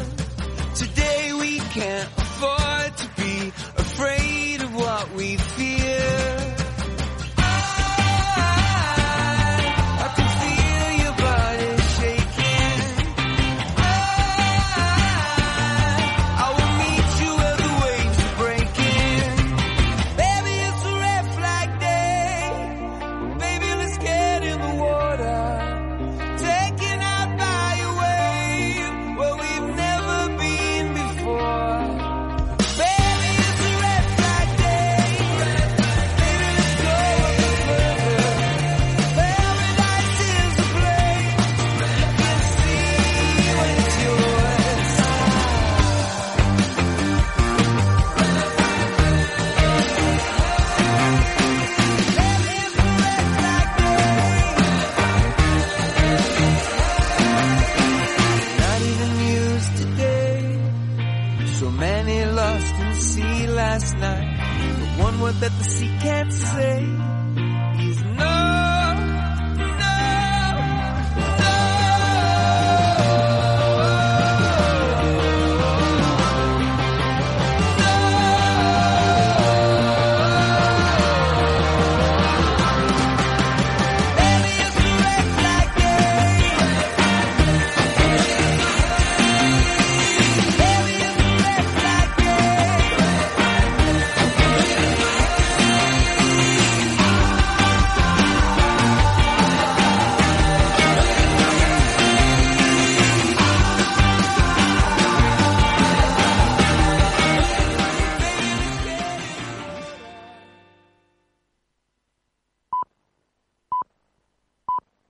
Today we can't